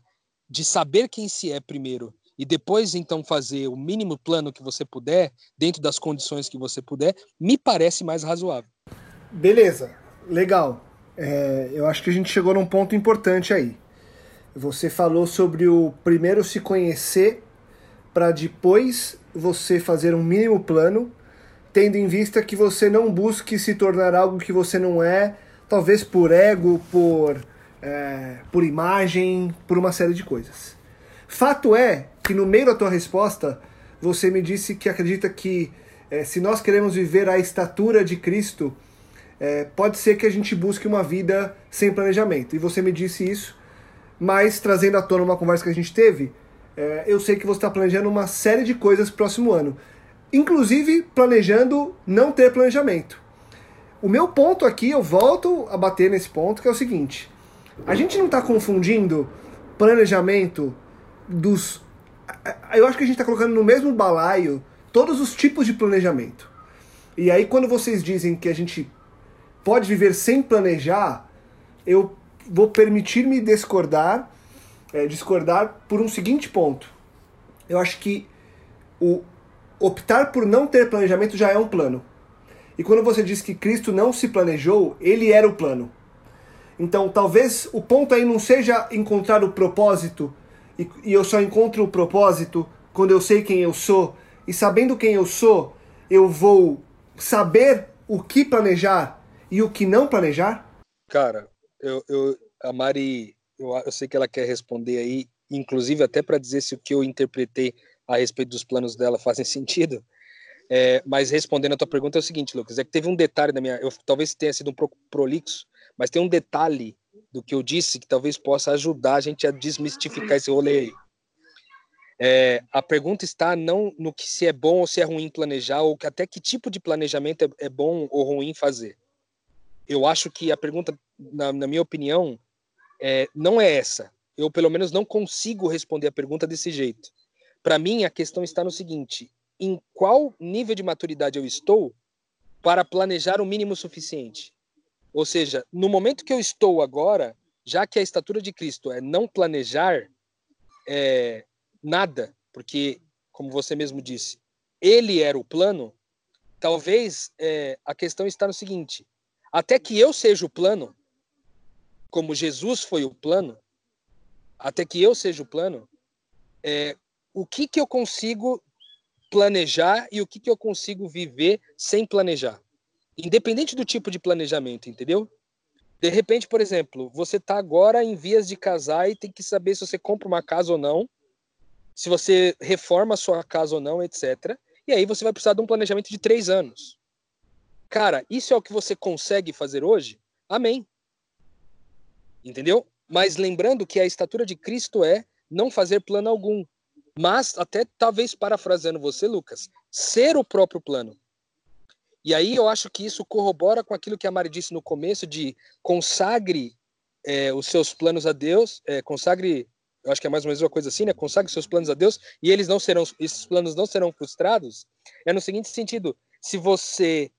de saber quem se é primeiro e depois, então, fazer o mínimo plano que você puder, dentro das condições que você puder, me parece mais razoável. Beleza, legal. É, eu acho que a gente chegou num ponto importante aí. Você falou sobre o primeiro se conhecer para depois você fazer um mínimo plano, tendo em vista que você não busque se tornar algo que você não é, talvez por ego, por, é, por imagem, por uma série de coisas. Fato é que no meio da tua resposta você me disse que acredita que é, se nós queremos viver a estatura de Cristo, é, pode ser que a gente busque uma vida sem planejamento. E você me disse isso, mas trazendo à tona uma conversa que a gente teve, é, eu sei que você está planejando uma série de coisas pro próximo ano. Inclusive planejando não ter planejamento. O meu ponto aqui, eu volto a bater nesse ponto, que é o seguinte: a gente não está confundindo planejamento dos. Eu acho que a gente está colocando no mesmo balaio todos os tipos de planejamento. E aí, quando vocês dizem que a gente pode viver sem planejar, eu vou permitir-me discordar é, discordar por um seguinte ponto. Eu acho que o optar por não ter planejamento já é um plano. E quando você diz que Cristo não se planejou, ele era o plano. Então, talvez o ponto aí não seja encontrar o propósito, e, e eu só encontro o propósito quando eu sei quem eu sou, e sabendo quem eu sou, eu vou saber o que planejar e o que não planejar? Cara, eu, eu a Mari eu, eu sei que ela quer responder aí, inclusive até para dizer se o que eu interpretei a respeito dos planos dela fazem sentido. É, mas respondendo a tua pergunta é o seguinte, Lucas, é que teve um detalhe da minha, eu, talvez tenha sido um pouco prolixo, mas tem um detalhe do que eu disse que talvez possa ajudar a gente a desmistificar esse rolê aí. É, a pergunta está não no que se é bom ou se é ruim planejar, ou até que tipo de planejamento é, é bom ou ruim fazer. Eu acho que a pergunta, na, na minha opinião, é, não é essa. Eu, pelo menos, não consigo responder a pergunta desse jeito. Para mim, a questão está no seguinte: em qual nível de maturidade eu estou para planejar o mínimo suficiente? Ou seja, no momento que eu estou agora, já que a estatura de Cristo é não planejar é, nada, porque, como você mesmo disse, ele era o plano, talvez é, a questão está no seguinte: até que eu seja o plano, como Jesus foi o plano, até que eu seja o plano, é, o que, que eu consigo planejar e o que, que eu consigo viver sem planejar. Independente do tipo de planejamento, entendeu? De repente, por exemplo, você está agora em vias de casar e tem que saber se você compra uma casa ou não, se você reforma a sua casa ou não, etc. E aí você vai precisar de um planejamento de três anos. Cara, isso é o que você consegue fazer hoje? Amém. Entendeu? Mas lembrando que a estatura de Cristo é não fazer plano algum. Mas, até talvez parafraseando você, Lucas, ser o próprio plano. E aí eu acho que isso corrobora com aquilo que a Mari disse no começo de consagre é, os seus planos a Deus, é, consagre, eu acho que é mais ou menos uma coisa assim, né? Consagre seus planos a Deus e eles não serão, esses planos não serão frustrados. É no seguinte sentido: se você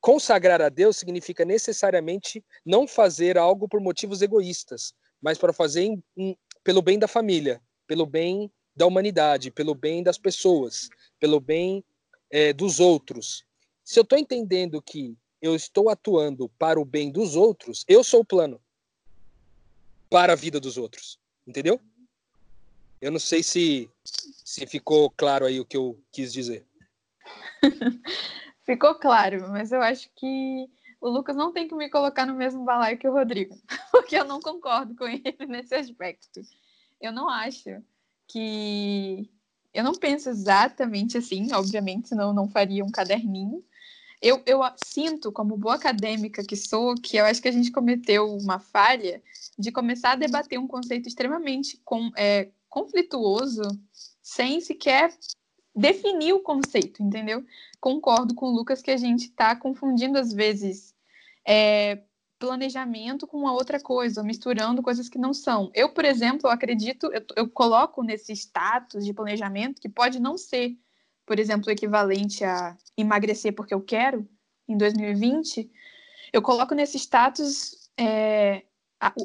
consagrar a Deus significa necessariamente não fazer algo por motivos egoístas, mas para fazer em, em, pelo bem da família, pelo bem da humanidade, pelo bem das pessoas, pelo bem é, dos outros. Se eu estou entendendo que eu estou atuando para o bem dos outros, eu sou o plano para a vida dos outros, entendeu? Eu não sei se se ficou claro aí o que eu quis dizer. Ficou claro, mas eu acho que o Lucas não tem que me colocar no mesmo balaio que o Rodrigo, porque eu não concordo com ele nesse aspecto. Eu não acho que. Eu não penso exatamente assim, obviamente, senão eu não faria um caderninho. Eu, eu sinto, como boa acadêmica que sou, que eu acho que a gente cometeu uma falha de começar a debater um conceito extremamente com, é, conflituoso, sem sequer definir o conceito, entendeu? Concordo com o Lucas que a gente está confundindo às vezes é, planejamento com uma outra coisa, misturando coisas que não são. Eu, por exemplo, acredito, eu, eu coloco nesse status de planejamento que pode não ser por exemplo, o equivalente a emagrecer porque eu quero, em 2020, eu coloco nesse status é,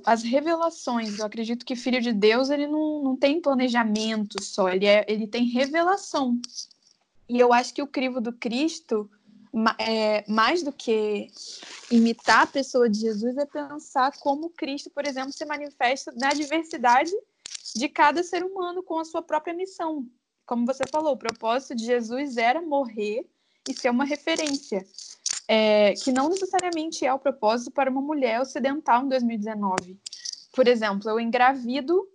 as revelações. Eu acredito que filho de Deus ele não, não tem planejamento só, ele, é, ele tem revelação. E eu acho que o crivo do Cristo, é, mais do que imitar a pessoa de Jesus, é pensar como Cristo, por exemplo, se manifesta na diversidade de cada ser humano com a sua própria missão como você falou, o propósito de Jesus era morrer e ser uma referência, é, que não necessariamente é o propósito para uma mulher ocidental em 2019. Por exemplo, eu engravido,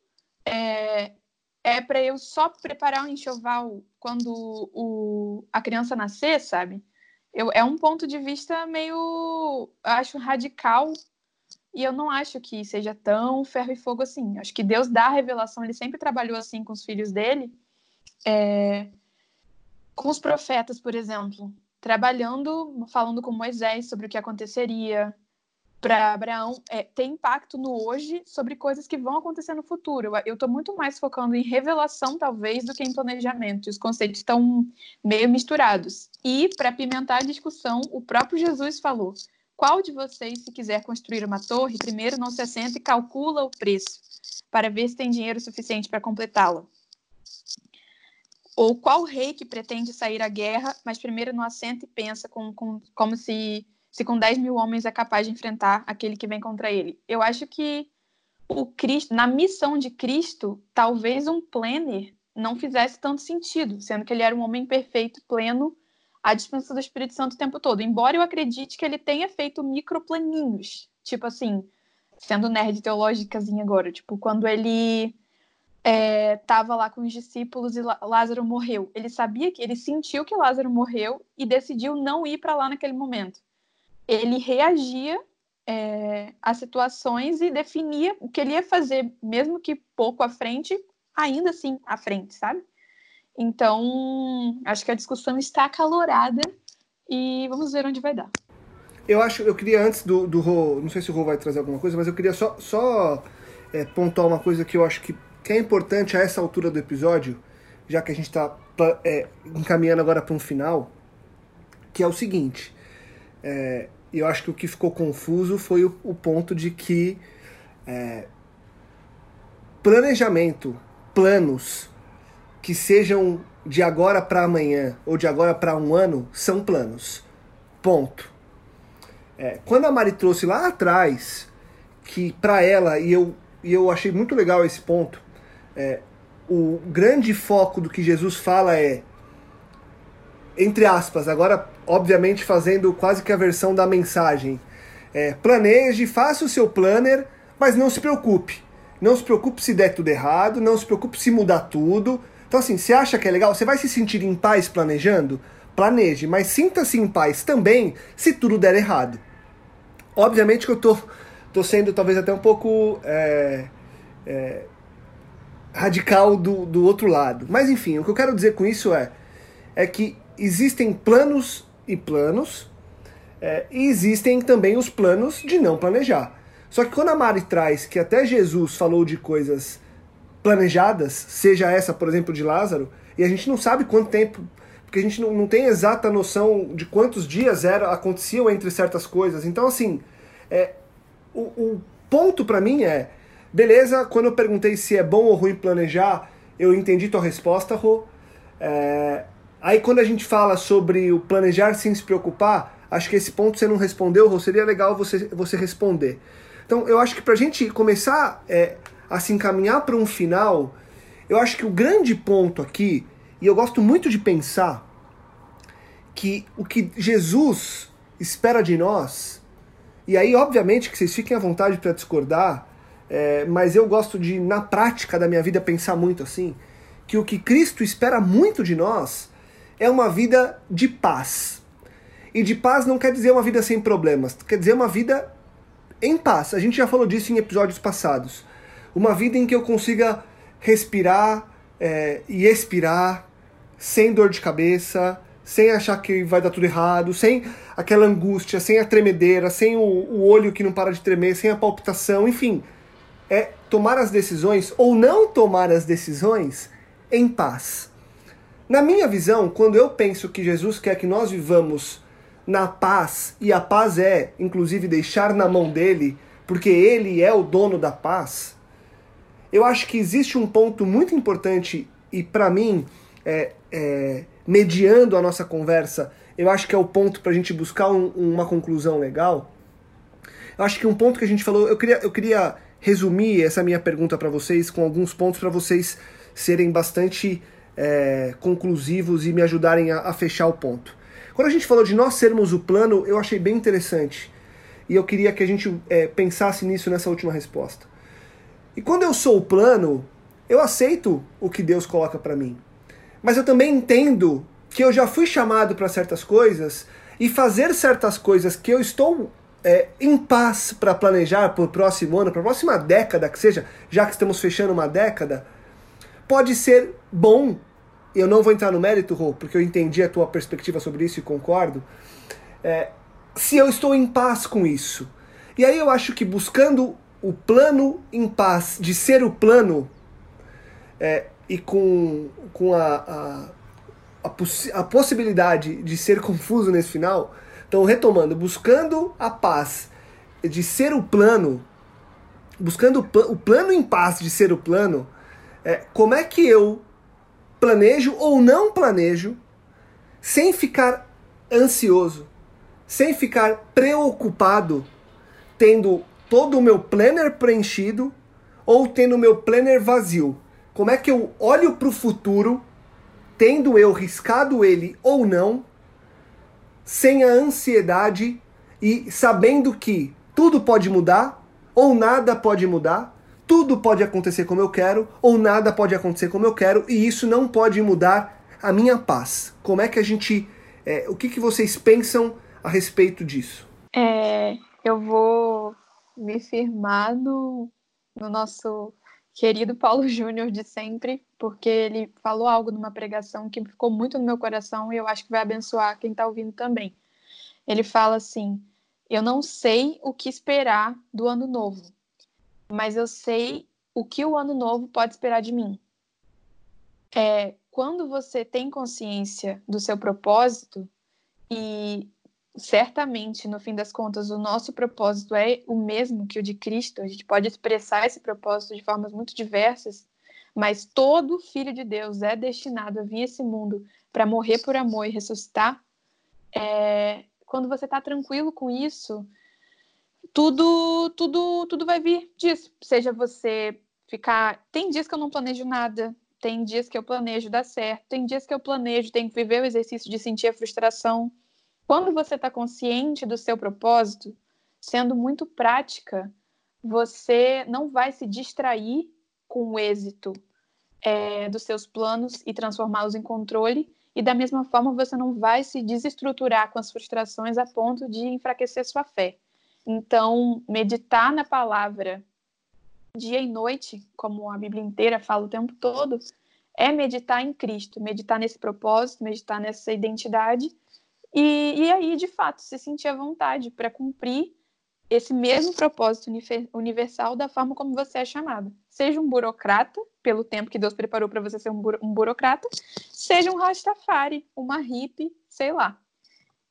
é, é para eu só preparar o enxoval quando o, a criança nascer, sabe? Eu, é um ponto de vista meio, acho, radical e eu não acho que seja tão ferro e fogo assim. Acho que Deus dá a revelação, ele sempre trabalhou assim com os filhos dele, é, com os profetas, por exemplo, trabalhando, falando com Moisés sobre o que aconteceria para Abraão, é, tem impacto no hoje sobre coisas que vão acontecer no futuro. Eu estou muito mais focando em revelação, talvez, do que em planejamento. Os conceitos estão meio misturados. E, para pimentar a discussão, o próprio Jesus falou: qual de vocês, se quiser construir uma torre, primeiro não se assenta e calcula o preço, para ver se tem dinheiro suficiente para completá-la? Ou qual rei que pretende sair à guerra, mas primeiro não assenta e pensa com, com, como se, se com 10 mil homens é capaz de enfrentar aquele que vem contra ele? Eu acho que o Cristo, na missão de Cristo, talvez um planner não fizesse tanto sentido, sendo que ele era um homem perfeito, pleno, à dispensa do Espírito Santo o tempo todo. Embora eu acredite que ele tenha feito microplaninhos, tipo assim, sendo nerd teológicazinha agora, tipo, quando ele estava é, lá com os discípulos e Lázaro morreu. Ele sabia que ele sentiu que Lázaro morreu e decidiu não ir para lá naquele momento. Ele reagia é, a situações e definia o que ele ia fazer, mesmo que pouco à frente, ainda assim à frente, sabe? Então, acho que a discussão está acalorada e vamos ver onde vai dar. Eu acho, eu queria antes do, do Rô, não sei se o Rô vai trazer alguma coisa, mas eu queria só, só é, pontuar uma coisa que eu acho que que é importante a essa altura do episódio, já que a gente está é, encaminhando agora para um final, que é o seguinte. É, eu acho que o que ficou confuso foi o, o ponto de que é, planejamento, planos que sejam de agora para amanhã ou de agora para um ano são planos. Ponto. É, quando a Mari trouxe lá atrás que para ela e eu e eu achei muito legal esse ponto é, o grande foco do que Jesus fala é, entre aspas, agora obviamente fazendo quase que a versão da mensagem, é, planeje, faça o seu planner, mas não se preocupe. Não se preocupe se der tudo errado, não se preocupe se mudar tudo. Então, assim, você acha que é legal? Você vai se sentir em paz planejando? Planeje, mas sinta-se em paz também se tudo der errado. Obviamente que eu tô, tô sendo talvez até um pouco é, é, radical do, do outro lado. Mas enfim, o que eu quero dizer com isso é, é que existem planos e planos, é, e existem também os planos de não planejar. Só que quando a Mari traz que até Jesus falou de coisas planejadas, seja essa, por exemplo, de Lázaro, e a gente não sabe quanto tempo, porque a gente não, não tem exata noção de quantos dias era aconteciam entre certas coisas. Então, assim, é, o, o ponto para mim é Beleza, quando eu perguntei se é bom ou ruim planejar, eu entendi tua resposta, Rô. É... Aí quando a gente fala sobre o planejar sem se preocupar, acho que esse ponto você não respondeu, Rô, seria legal você, você responder. Então eu acho que para a gente começar é, a se encaminhar para um final, eu acho que o grande ponto aqui, e eu gosto muito de pensar, que o que Jesus espera de nós, e aí obviamente que vocês fiquem à vontade para discordar, é, mas eu gosto de, na prática da minha vida, pensar muito assim, que o que Cristo espera muito de nós é uma vida de paz. E de paz não quer dizer uma vida sem problemas, quer dizer uma vida em paz. A gente já falou disso em episódios passados. Uma vida em que eu consiga respirar é, e expirar sem dor de cabeça, sem achar que vai dar tudo errado, sem aquela angústia, sem a tremedeira, sem o, o olho que não para de tremer, sem a palpitação, enfim é tomar as decisões ou não tomar as decisões em paz. Na minha visão, quando eu penso que Jesus quer que nós vivamos na paz, e a paz é, inclusive, deixar na mão dele, porque ele é o dono da paz, eu acho que existe um ponto muito importante, e para mim, é, é, mediando a nossa conversa, eu acho que é o ponto para a gente buscar um, uma conclusão legal. Eu acho que um ponto que a gente falou, eu queria, eu queria resumir essa minha pergunta para vocês com alguns pontos para vocês serem bastante é, conclusivos e me ajudarem a, a fechar o ponto. Quando a gente falou de nós sermos o plano, eu achei bem interessante. E eu queria que a gente é, pensasse nisso nessa última resposta. E quando eu sou o plano, eu aceito o que Deus coloca para mim. Mas eu também entendo que eu já fui chamado para certas coisas e fazer certas coisas que eu estou é, em paz para planejar para o próximo ano, para a próxima década que seja, já que estamos fechando uma década, pode ser bom. Eu não vou entrar no mérito, Rô, porque eu entendi a tua perspectiva sobre isso e concordo. É, se eu estou em paz com isso. E aí eu acho que buscando o plano em paz, de ser o plano, é, e com, com a, a, a, a possibilidade de ser confuso nesse final, então retomando, buscando a paz de ser o plano, buscando o, pl o plano em paz de ser o plano, é, como é que eu planejo ou não planejo sem ficar ansioso, sem ficar preocupado, tendo todo o meu planner preenchido ou tendo o meu planner vazio? Como é que eu olho para o futuro, tendo eu riscado ele ou não, sem a ansiedade e sabendo que tudo pode mudar ou nada pode mudar, tudo pode acontecer como eu quero ou nada pode acontecer como eu quero e isso não pode mudar a minha paz. Como é que a gente, é, o que, que vocês pensam a respeito disso? É, eu vou me firmar no, no nosso querido Paulo Júnior de sempre, porque ele falou algo numa pregação que ficou muito no meu coração e eu acho que vai abençoar quem está ouvindo também. Ele fala assim: Eu não sei o que esperar do ano novo, mas eu sei o que o ano novo pode esperar de mim. É, quando você tem consciência do seu propósito e certamente, no fim das contas, o nosso propósito é o mesmo que o de Cristo. A gente pode expressar esse propósito de formas muito diversas, mas todo filho de Deus é destinado a vir a esse mundo para morrer por amor e ressuscitar. É... quando você está tranquilo com isso, tudo, tudo, tudo vai vir disso. Seja você ficar. Tem dias que eu não planejo nada. Tem dias que eu planejo dar certo, tem dias que eu planejo, tenho que viver o exercício de sentir a frustração, quando você está consciente do seu propósito, sendo muito prática, você não vai se distrair com o êxito é, dos seus planos e transformá-los em controle. E da mesma forma, você não vai se desestruturar com as frustrações a ponto de enfraquecer sua fé. Então, meditar na palavra dia e noite, como a Bíblia inteira fala o tempo todo, é meditar em Cristo, meditar nesse propósito, meditar nessa identidade e, e aí, de fato, se sentir à vontade para cumprir esse mesmo propósito universal da forma como você é chamado. Seja um burocrata, pelo tempo que Deus preparou para você ser um, buro um burocrata, seja um Rastafari, uma hippie, sei lá.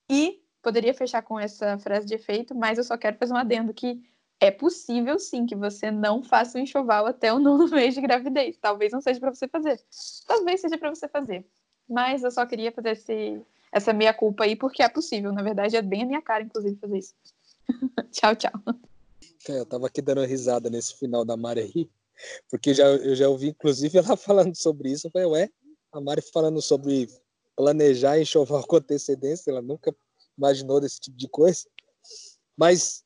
E poderia fechar com essa frase de efeito, mas eu só quero fazer um adendo que é possível sim que você não faça o enxoval até o nono mês de gravidez. Talvez não seja para você fazer. Talvez seja para você fazer. Mas eu só queria fazer esse, essa meia culpa aí, porque é possível. Na verdade, é bem a minha cara, inclusive, fazer isso. tchau, tchau. É, eu tava aqui dando risada nesse final da Mari aí, porque já, eu já ouvi, inclusive, ela falando sobre isso. Eu falei, ué, a Mari falando sobre planejar enxoval com antecedência, ela nunca imaginou desse tipo de coisa. Mas,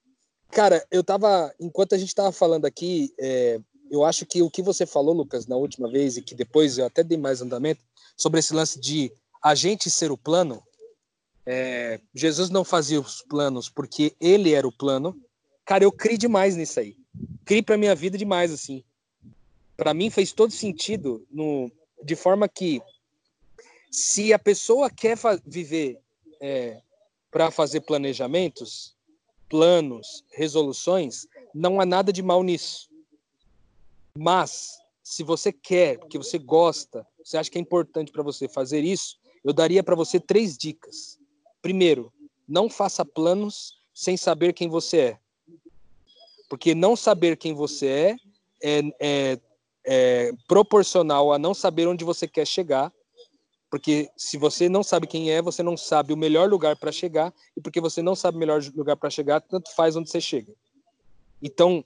cara, eu tava, enquanto a gente tava falando aqui, é, eu acho que o que você falou, Lucas, na última vez, e que depois eu até dei mais andamento, sobre esse lance de a gente ser o plano, é, Jesus não fazia os planos porque ele era o plano. Cara, eu criei demais nisso aí. Criei para minha vida demais assim. Para mim fez todo sentido no, de forma que se a pessoa quer viver é, para fazer planejamentos, planos, resoluções, não há nada de mal nisso. Mas se você quer, porque você gosta, você acha que é importante para você fazer isso, eu daria para você três dicas. Primeiro, não faça planos sem saber quem você é. Porque não saber quem você é é, é, é proporcional a não saber onde você quer chegar. Porque se você não sabe quem é, você não sabe o melhor lugar para chegar. E porque você não sabe o melhor lugar para chegar, tanto faz onde você chega. Então,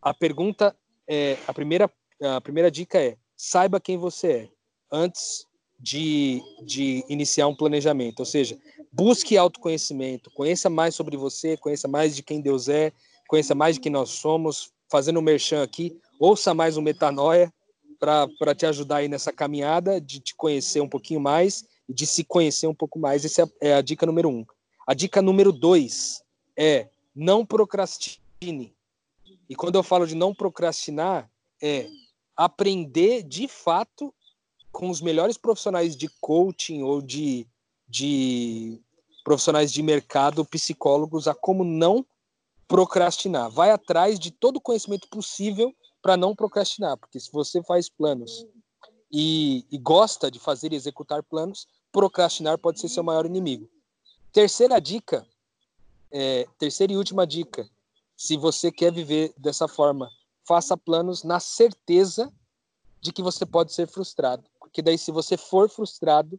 a pergunta é: a primeira, a primeira dica é: saiba quem você é antes de, de iniciar um planejamento. Ou seja, busque autoconhecimento, conheça mais sobre você, conheça mais de quem Deus é, conheça mais de quem nós somos. Fazendo um merchan aqui, ouça mais o Metanoia para te ajudar aí nessa caminhada de te conhecer um pouquinho mais e de se conhecer um pouco mais. Essa é, é a dica número um. A dica número dois é não procrastine. E quando eu falo de não procrastinar, é aprender de fato com os melhores profissionais de coaching ou de, de profissionais de mercado, psicólogos, a como não procrastinar. Vai atrás de todo o conhecimento possível para não procrastinar, porque se você faz planos e, e, gosta de fazer e executar planos, procrastinar pode ser seu maior inimigo. Terceira dica, é, terceira e última dica, se você quer viver dessa forma, faça planos na certeza de que você pode ser frustrado, porque daí se você for frustrado,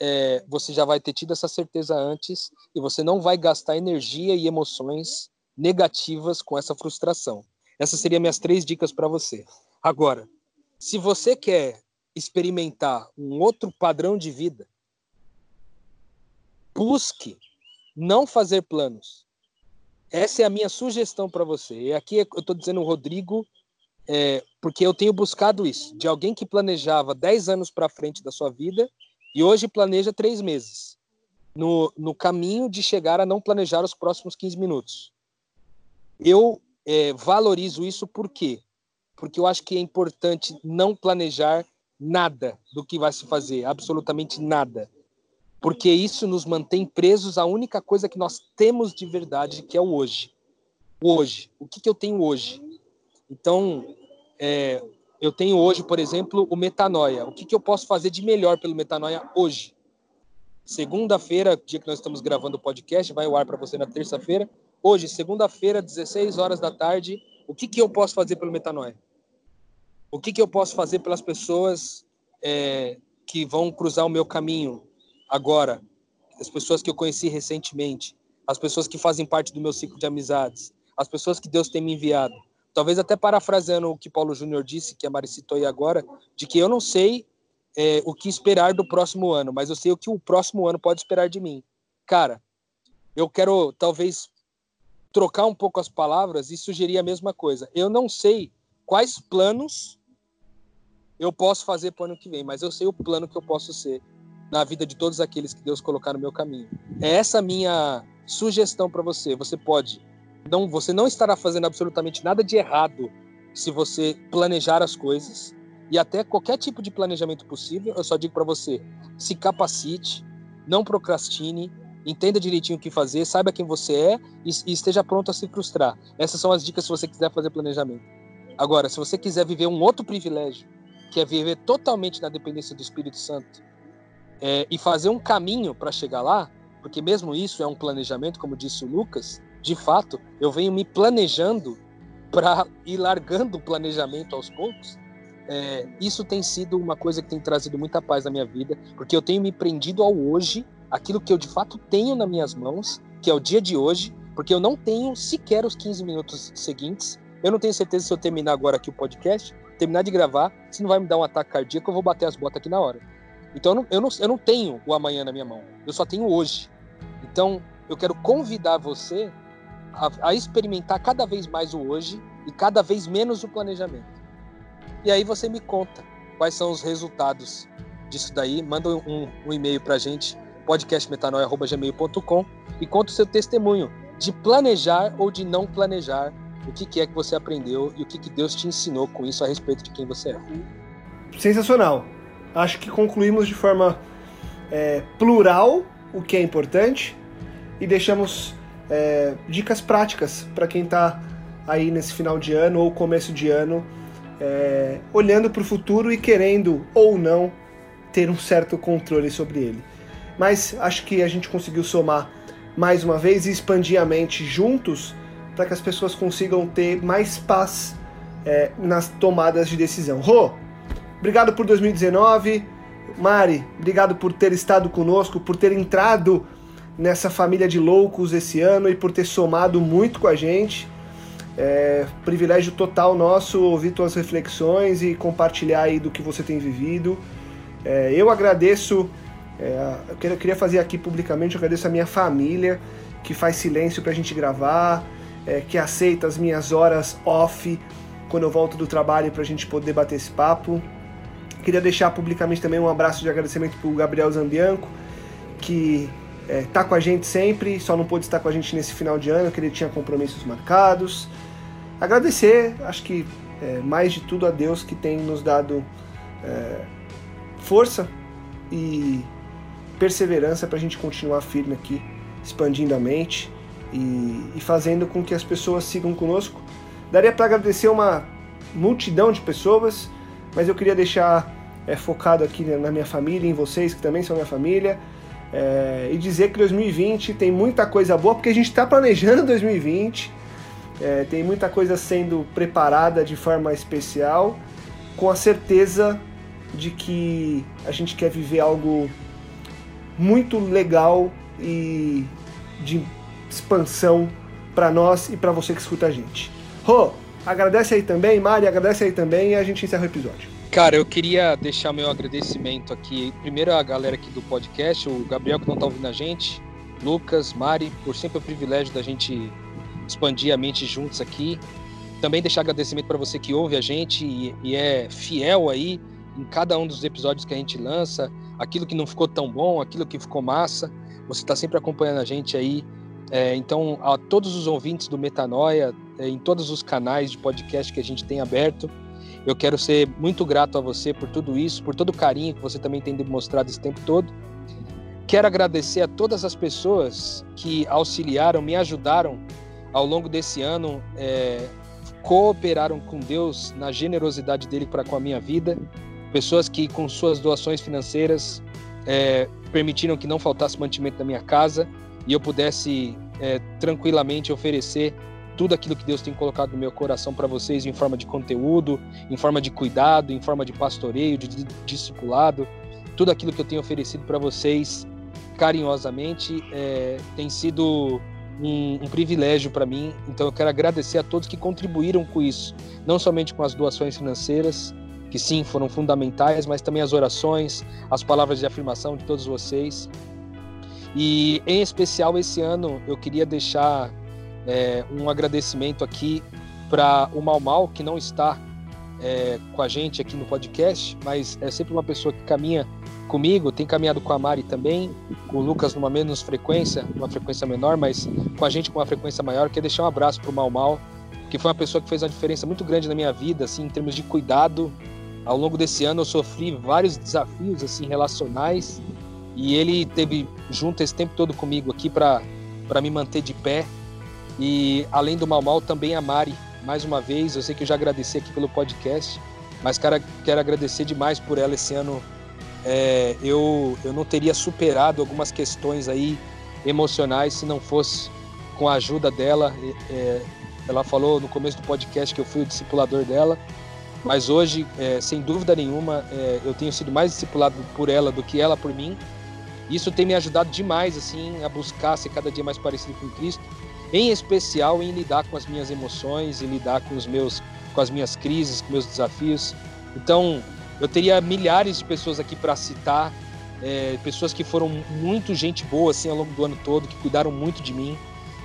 é, você já vai ter tido essa certeza antes e você não vai gastar energia e emoções negativas com essa frustração. Essas seriam minhas três dicas para você. Agora, se você quer experimentar um outro padrão de vida, busque não fazer planos. Essa é a minha sugestão para você. E aqui eu estou dizendo Rodrigo, é, porque eu tenho buscado isso, de alguém que planejava 10 anos para frente da sua vida e hoje planeja três meses, no, no caminho de chegar a não planejar os próximos 15 minutos. Eu é, valorizo isso por quê? Porque eu acho que é importante não planejar nada do que vai se fazer, absolutamente nada. Porque isso nos mantém presos à única coisa que nós temos de verdade, que é o hoje. O hoje. O que, que eu tenho hoje? Então, é, eu tenho hoje, por exemplo, o metanoia. O que, que eu posso fazer de melhor pelo metanoia hoje? Segunda-feira, dia que nós estamos gravando o podcast, vai ao ar para você na terça-feira. Hoje, segunda-feira, 16 horas da tarde, o que, que eu posso fazer pelo Metanoia? O que, que eu posso fazer pelas pessoas é, que vão cruzar o meu caminho agora? As pessoas que eu conheci recentemente, as pessoas que fazem parte do meu ciclo de amizades, as pessoas que Deus tem me enviado. Talvez até parafraseando o que Paulo Júnior disse, que a Mari citou aí agora, de que eu não sei é, o que esperar do próximo ano, mas eu sei o que o próximo ano pode esperar de mim. Cara, eu quero talvez trocar um pouco as palavras e sugerir a mesma coisa. Eu não sei quais planos eu posso fazer para o ano que vem, mas eu sei o plano que eu posso ser na vida de todos aqueles que Deus colocar no meu caminho. É essa minha sugestão para você. Você pode não, você não estará fazendo absolutamente nada de errado se você planejar as coisas e até qualquer tipo de planejamento possível. Eu só digo para você: se capacite, não procrastine, entenda direitinho o que fazer, saiba quem você é e, e, esteja pronto a se frustrar. Essas são as dicas se você quiser fazer planejamento. Agora, se você quiser viver um outro privilégio, que é viver totalmente na dependência do Espírito Santo, é, e fazer um caminho para chegar lá, porque mesmo isso é um planejamento, como disse o Lucas, de fato, eu venho me planejando para ir largando o planejamento aos poucos. É, isso tem sido uma coisa que tem trazido muita paz na minha vida, porque eu tenho me prendido ao hoje aquilo que eu de fato tenho nas minhas mãos, que é o dia de hoje, porque eu não tenho sequer os 15 minutos seguintes. Eu não tenho certeza se eu terminar agora aqui o podcast, terminar de gravar, se não vai me dar um ataque cardíaco, eu vou bater as botas aqui na hora. Então eu não, eu não, eu não tenho o amanhã na minha mão, eu só tenho hoje. Então eu quero convidar você a, a experimentar cada vez mais o hoje e cada vez menos o planejamento. E aí você me conta quais são os resultados disso daí. Manda um, um e-mail para a gente podcastmetanoia.gmail.com e conta o seu testemunho de planejar ou de não planejar o que, que é que você aprendeu e o que, que Deus te ensinou com isso a respeito de quem você é. Sensacional. Acho que concluímos de forma é, plural o que é importante e deixamos é, dicas práticas para quem está aí nesse final de ano ou começo de ano é, olhando para o futuro e querendo ou não ter um certo controle sobre ele. Mas acho que a gente conseguiu somar mais uma vez e expandir a mente juntos para que as pessoas consigam ter mais paz é, nas tomadas de decisão. Rô, obrigado por 2019. Mari, obrigado por ter estado conosco, por ter entrado nessa família de loucos esse ano e por ter somado muito com a gente. É privilégio total nosso ouvir tuas reflexões e compartilhar aí do que você tem vivido. É, eu agradeço, é, eu queria fazer aqui publicamente, eu agradeço a minha família que faz silêncio para a gente gravar, é, que aceita as minhas horas off quando eu volto do trabalho para a gente poder bater esse papo. Queria deixar publicamente também um abraço de agradecimento para o Gabriel Zambianco, que é, com a gente sempre, só não pôde estar com a gente nesse final de ano, que ele tinha compromissos marcados. Agradecer, acho que é, mais de tudo a Deus que tem nos dado é, força e perseverança para a gente continuar firme aqui, expandindo a mente e, e fazendo com que as pessoas sigam conosco. Daria para agradecer uma multidão de pessoas, mas eu queria deixar é, focado aqui na minha família, em vocês que também são minha família, é, e dizer que 2020 tem muita coisa boa, porque a gente está planejando 2020, é, tem muita coisa sendo preparada de forma especial, com a certeza de que a gente quer viver algo muito legal e de expansão para nós e para você que escuta a gente. Rô, agradece aí também, Mari, agradece aí também e a gente encerra o episódio. Cara, eu queria deixar meu agradecimento aqui, primeiro a galera aqui do podcast, o Gabriel que não tá ouvindo a gente, Lucas, Mari, por sempre o privilégio da gente expandir a mente juntos aqui. Também deixar agradecimento para você que ouve a gente e, e, é fiel aí em cada um dos episódios que a gente lança, aquilo que não ficou tão bom, aquilo que ficou massa. Você está sempre acompanhando a gente aí. É, então, a todos os ouvintes do Metanoia, é, em todos os canais de podcast que a gente tem aberto, eu quero ser muito grato a você por tudo isso, por todo o carinho que você também tem demonstrado esse tempo todo. Quero agradecer a todas as pessoas que auxiliaram, me ajudaram ao longo desse ano, é, cooperaram com Deus na generosidade dele para com a minha vida. Pessoas que, com suas doações financeiras, é, permitiram que não faltasse mantimento na minha casa e eu pudesse é, tranquilamente oferecer tudo aquilo que Deus tem colocado no meu coração para vocês em forma de conteúdo, em forma de cuidado, em forma de pastoreio, de discipulado, tudo aquilo que eu tenho oferecido para vocês carinhosamente é, tem sido um, um privilégio para mim. Então eu quero agradecer a todos que contribuíram com isso, não somente com as doações financeiras, que sim foram fundamentais, mas também as orações, as palavras de afirmação de todos vocês. E em especial esse ano eu queria deixar é, um agradecimento aqui para o Mal Mal, que não está é, com a gente aqui no podcast, mas é sempre uma pessoa que caminha comigo, tem caminhado com a Mari também, com o Lucas numa menos frequência, uma frequência menor, mas com a gente com uma frequência maior. Quero deixar um abraço para o Mal Mal, que foi uma pessoa que fez uma diferença muito grande na minha vida, assim, em termos de cuidado. Ao longo desse ano eu sofri vários desafios assim relacionais e ele teve junto esse tempo todo comigo aqui para para me manter de pé e além do Mal Mal, também a Mari, mais uma vez. Eu sei que eu já agradeci aqui pelo podcast, mas cara, quero agradecer demais por ela esse ano. É, eu, eu não teria superado algumas questões aí emocionais se não fosse com a ajuda dela. É, ela falou no começo do podcast que eu fui o discipulador dela, mas hoje, é, sem dúvida nenhuma, é, eu tenho sido mais discipulado por ela do que ela por mim. Isso tem me ajudado demais assim a buscar ser cada dia mais parecido com Cristo em especial em lidar com as minhas emoções e lidar com os meus com as minhas crises, com meus desafios. Então, eu teria milhares de pessoas aqui para citar, é, pessoas que foram muito gente boa assim ao longo do ano todo, que cuidaram muito de mim,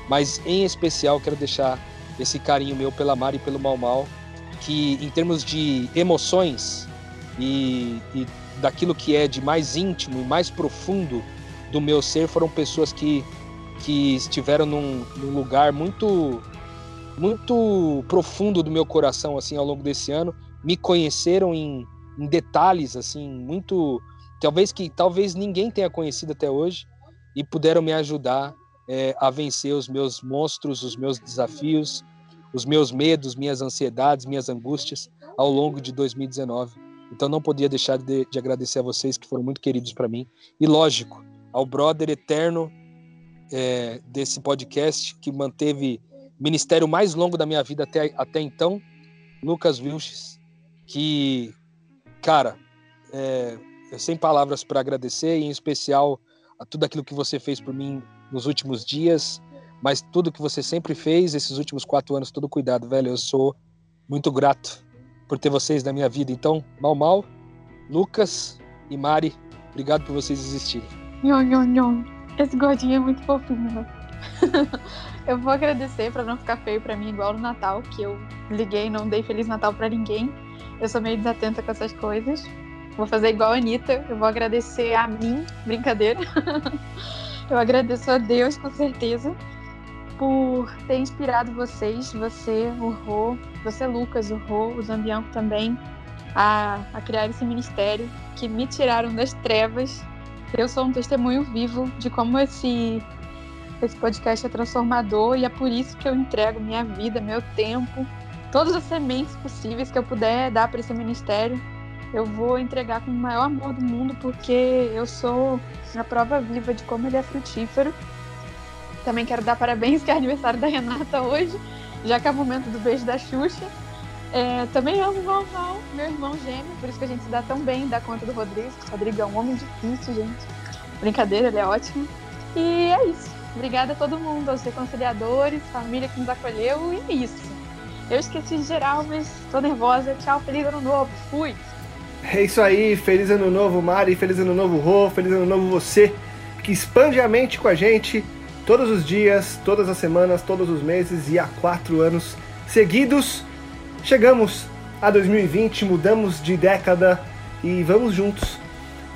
mas em especial quero deixar esse carinho meu pela Mari e pelo Mal Mal, que em termos de emoções e, e daquilo que é de mais íntimo e mais profundo do meu ser, foram pessoas que que estiveram num, num lugar muito muito profundo do meu coração assim ao longo desse ano me conheceram em, em, detalhes assim muito talvez que talvez ninguém tenha conhecido até hoje e puderam me ajudar é, a vencer os meus monstros os meus desafios os meus medos, minhas ansiedades, minhas angústias ao longo de 2019. Então não podia deixar de, de agradecer a vocês que foram muito queridos para mim. E lógico, ao brother eterno é, desse podcast que manteve ministério mais longo da minha vida até, até então, Lucas Vilches, que, cara, é, sem palavras para agradecer, em especial a tudo aquilo que você fez por mim nos últimos dias, mas tudo que você sempre fez esses últimos quatro anos, todo cuidado, velho. Eu sou muito grato por ter vocês na minha vida. Então, mal, mal, Lucas e Mari, obrigado por vocês existirem. Nhon, nhon, nhon. Esse gordinho é muito fofinho, né? eu vou agradecer para não ficar feio para mim igual no Natal, que eu liguei e não dei Feliz Natal para ninguém. Eu sou meio desatenta com essas coisas. Vou fazer igual a Anitta. Eu vou agradecer a mim, brincadeira. eu agradeço a Deus, com certeza por ter inspirado vocês, você, o Rô, você, Lucas, o Rô, o Zambianco também, a, a criar esse ministério, que me tiraram das trevas. Eu sou um testemunho vivo de como esse, esse podcast é transformador e é por isso que eu entrego minha vida, meu tempo, todas as sementes possíveis que eu puder dar para esse ministério. Eu vou entregar com o maior amor do mundo, porque eu sou a prova viva de como ele é frutífero também quero dar parabéns, que é aniversário da Renata hoje, já que é o momento do beijo da Xuxa. É, também amo o Valval, meu irmão gêmeo, por isso que a gente se dá tão bem, dá conta do Rodrigo. O Rodrigo é um homem difícil, gente. Brincadeira, ele é ótimo. E é isso. Obrigada a todo mundo, aos reconciliadores, família que nos acolheu, e é isso. Eu esqueci de geral, mas tô nervosa. Tchau, feliz ano novo. Fui! É isso aí, feliz ano novo, Mari, feliz ano novo, Rô, feliz ano novo você, que expande a mente com a gente todos os dias, todas as semanas, todos os meses e há quatro anos seguidos. Chegamos a 2020, mudamos de década e vamos juntos,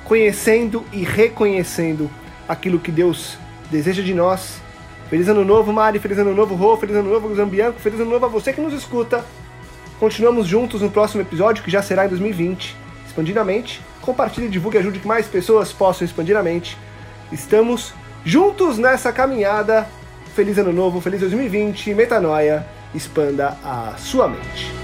conhecendo e reconhecendo aquilo que Deus deseja de nós. Feliz ano novo, Mari, feliz ano novo, Rô, feliz ano novo, Zambianco, feliz ano novo a você que nos escuta. Continuamos juntos no próximo episódio, que já será em 2020, expandidamente. Compartilhe, divulgue e ajude que mais pessoas possam expandir a mente. Estamos juntos nessa caminhada. Feliz ano novo, feliz 2020, metanoia, expanda a sua mente.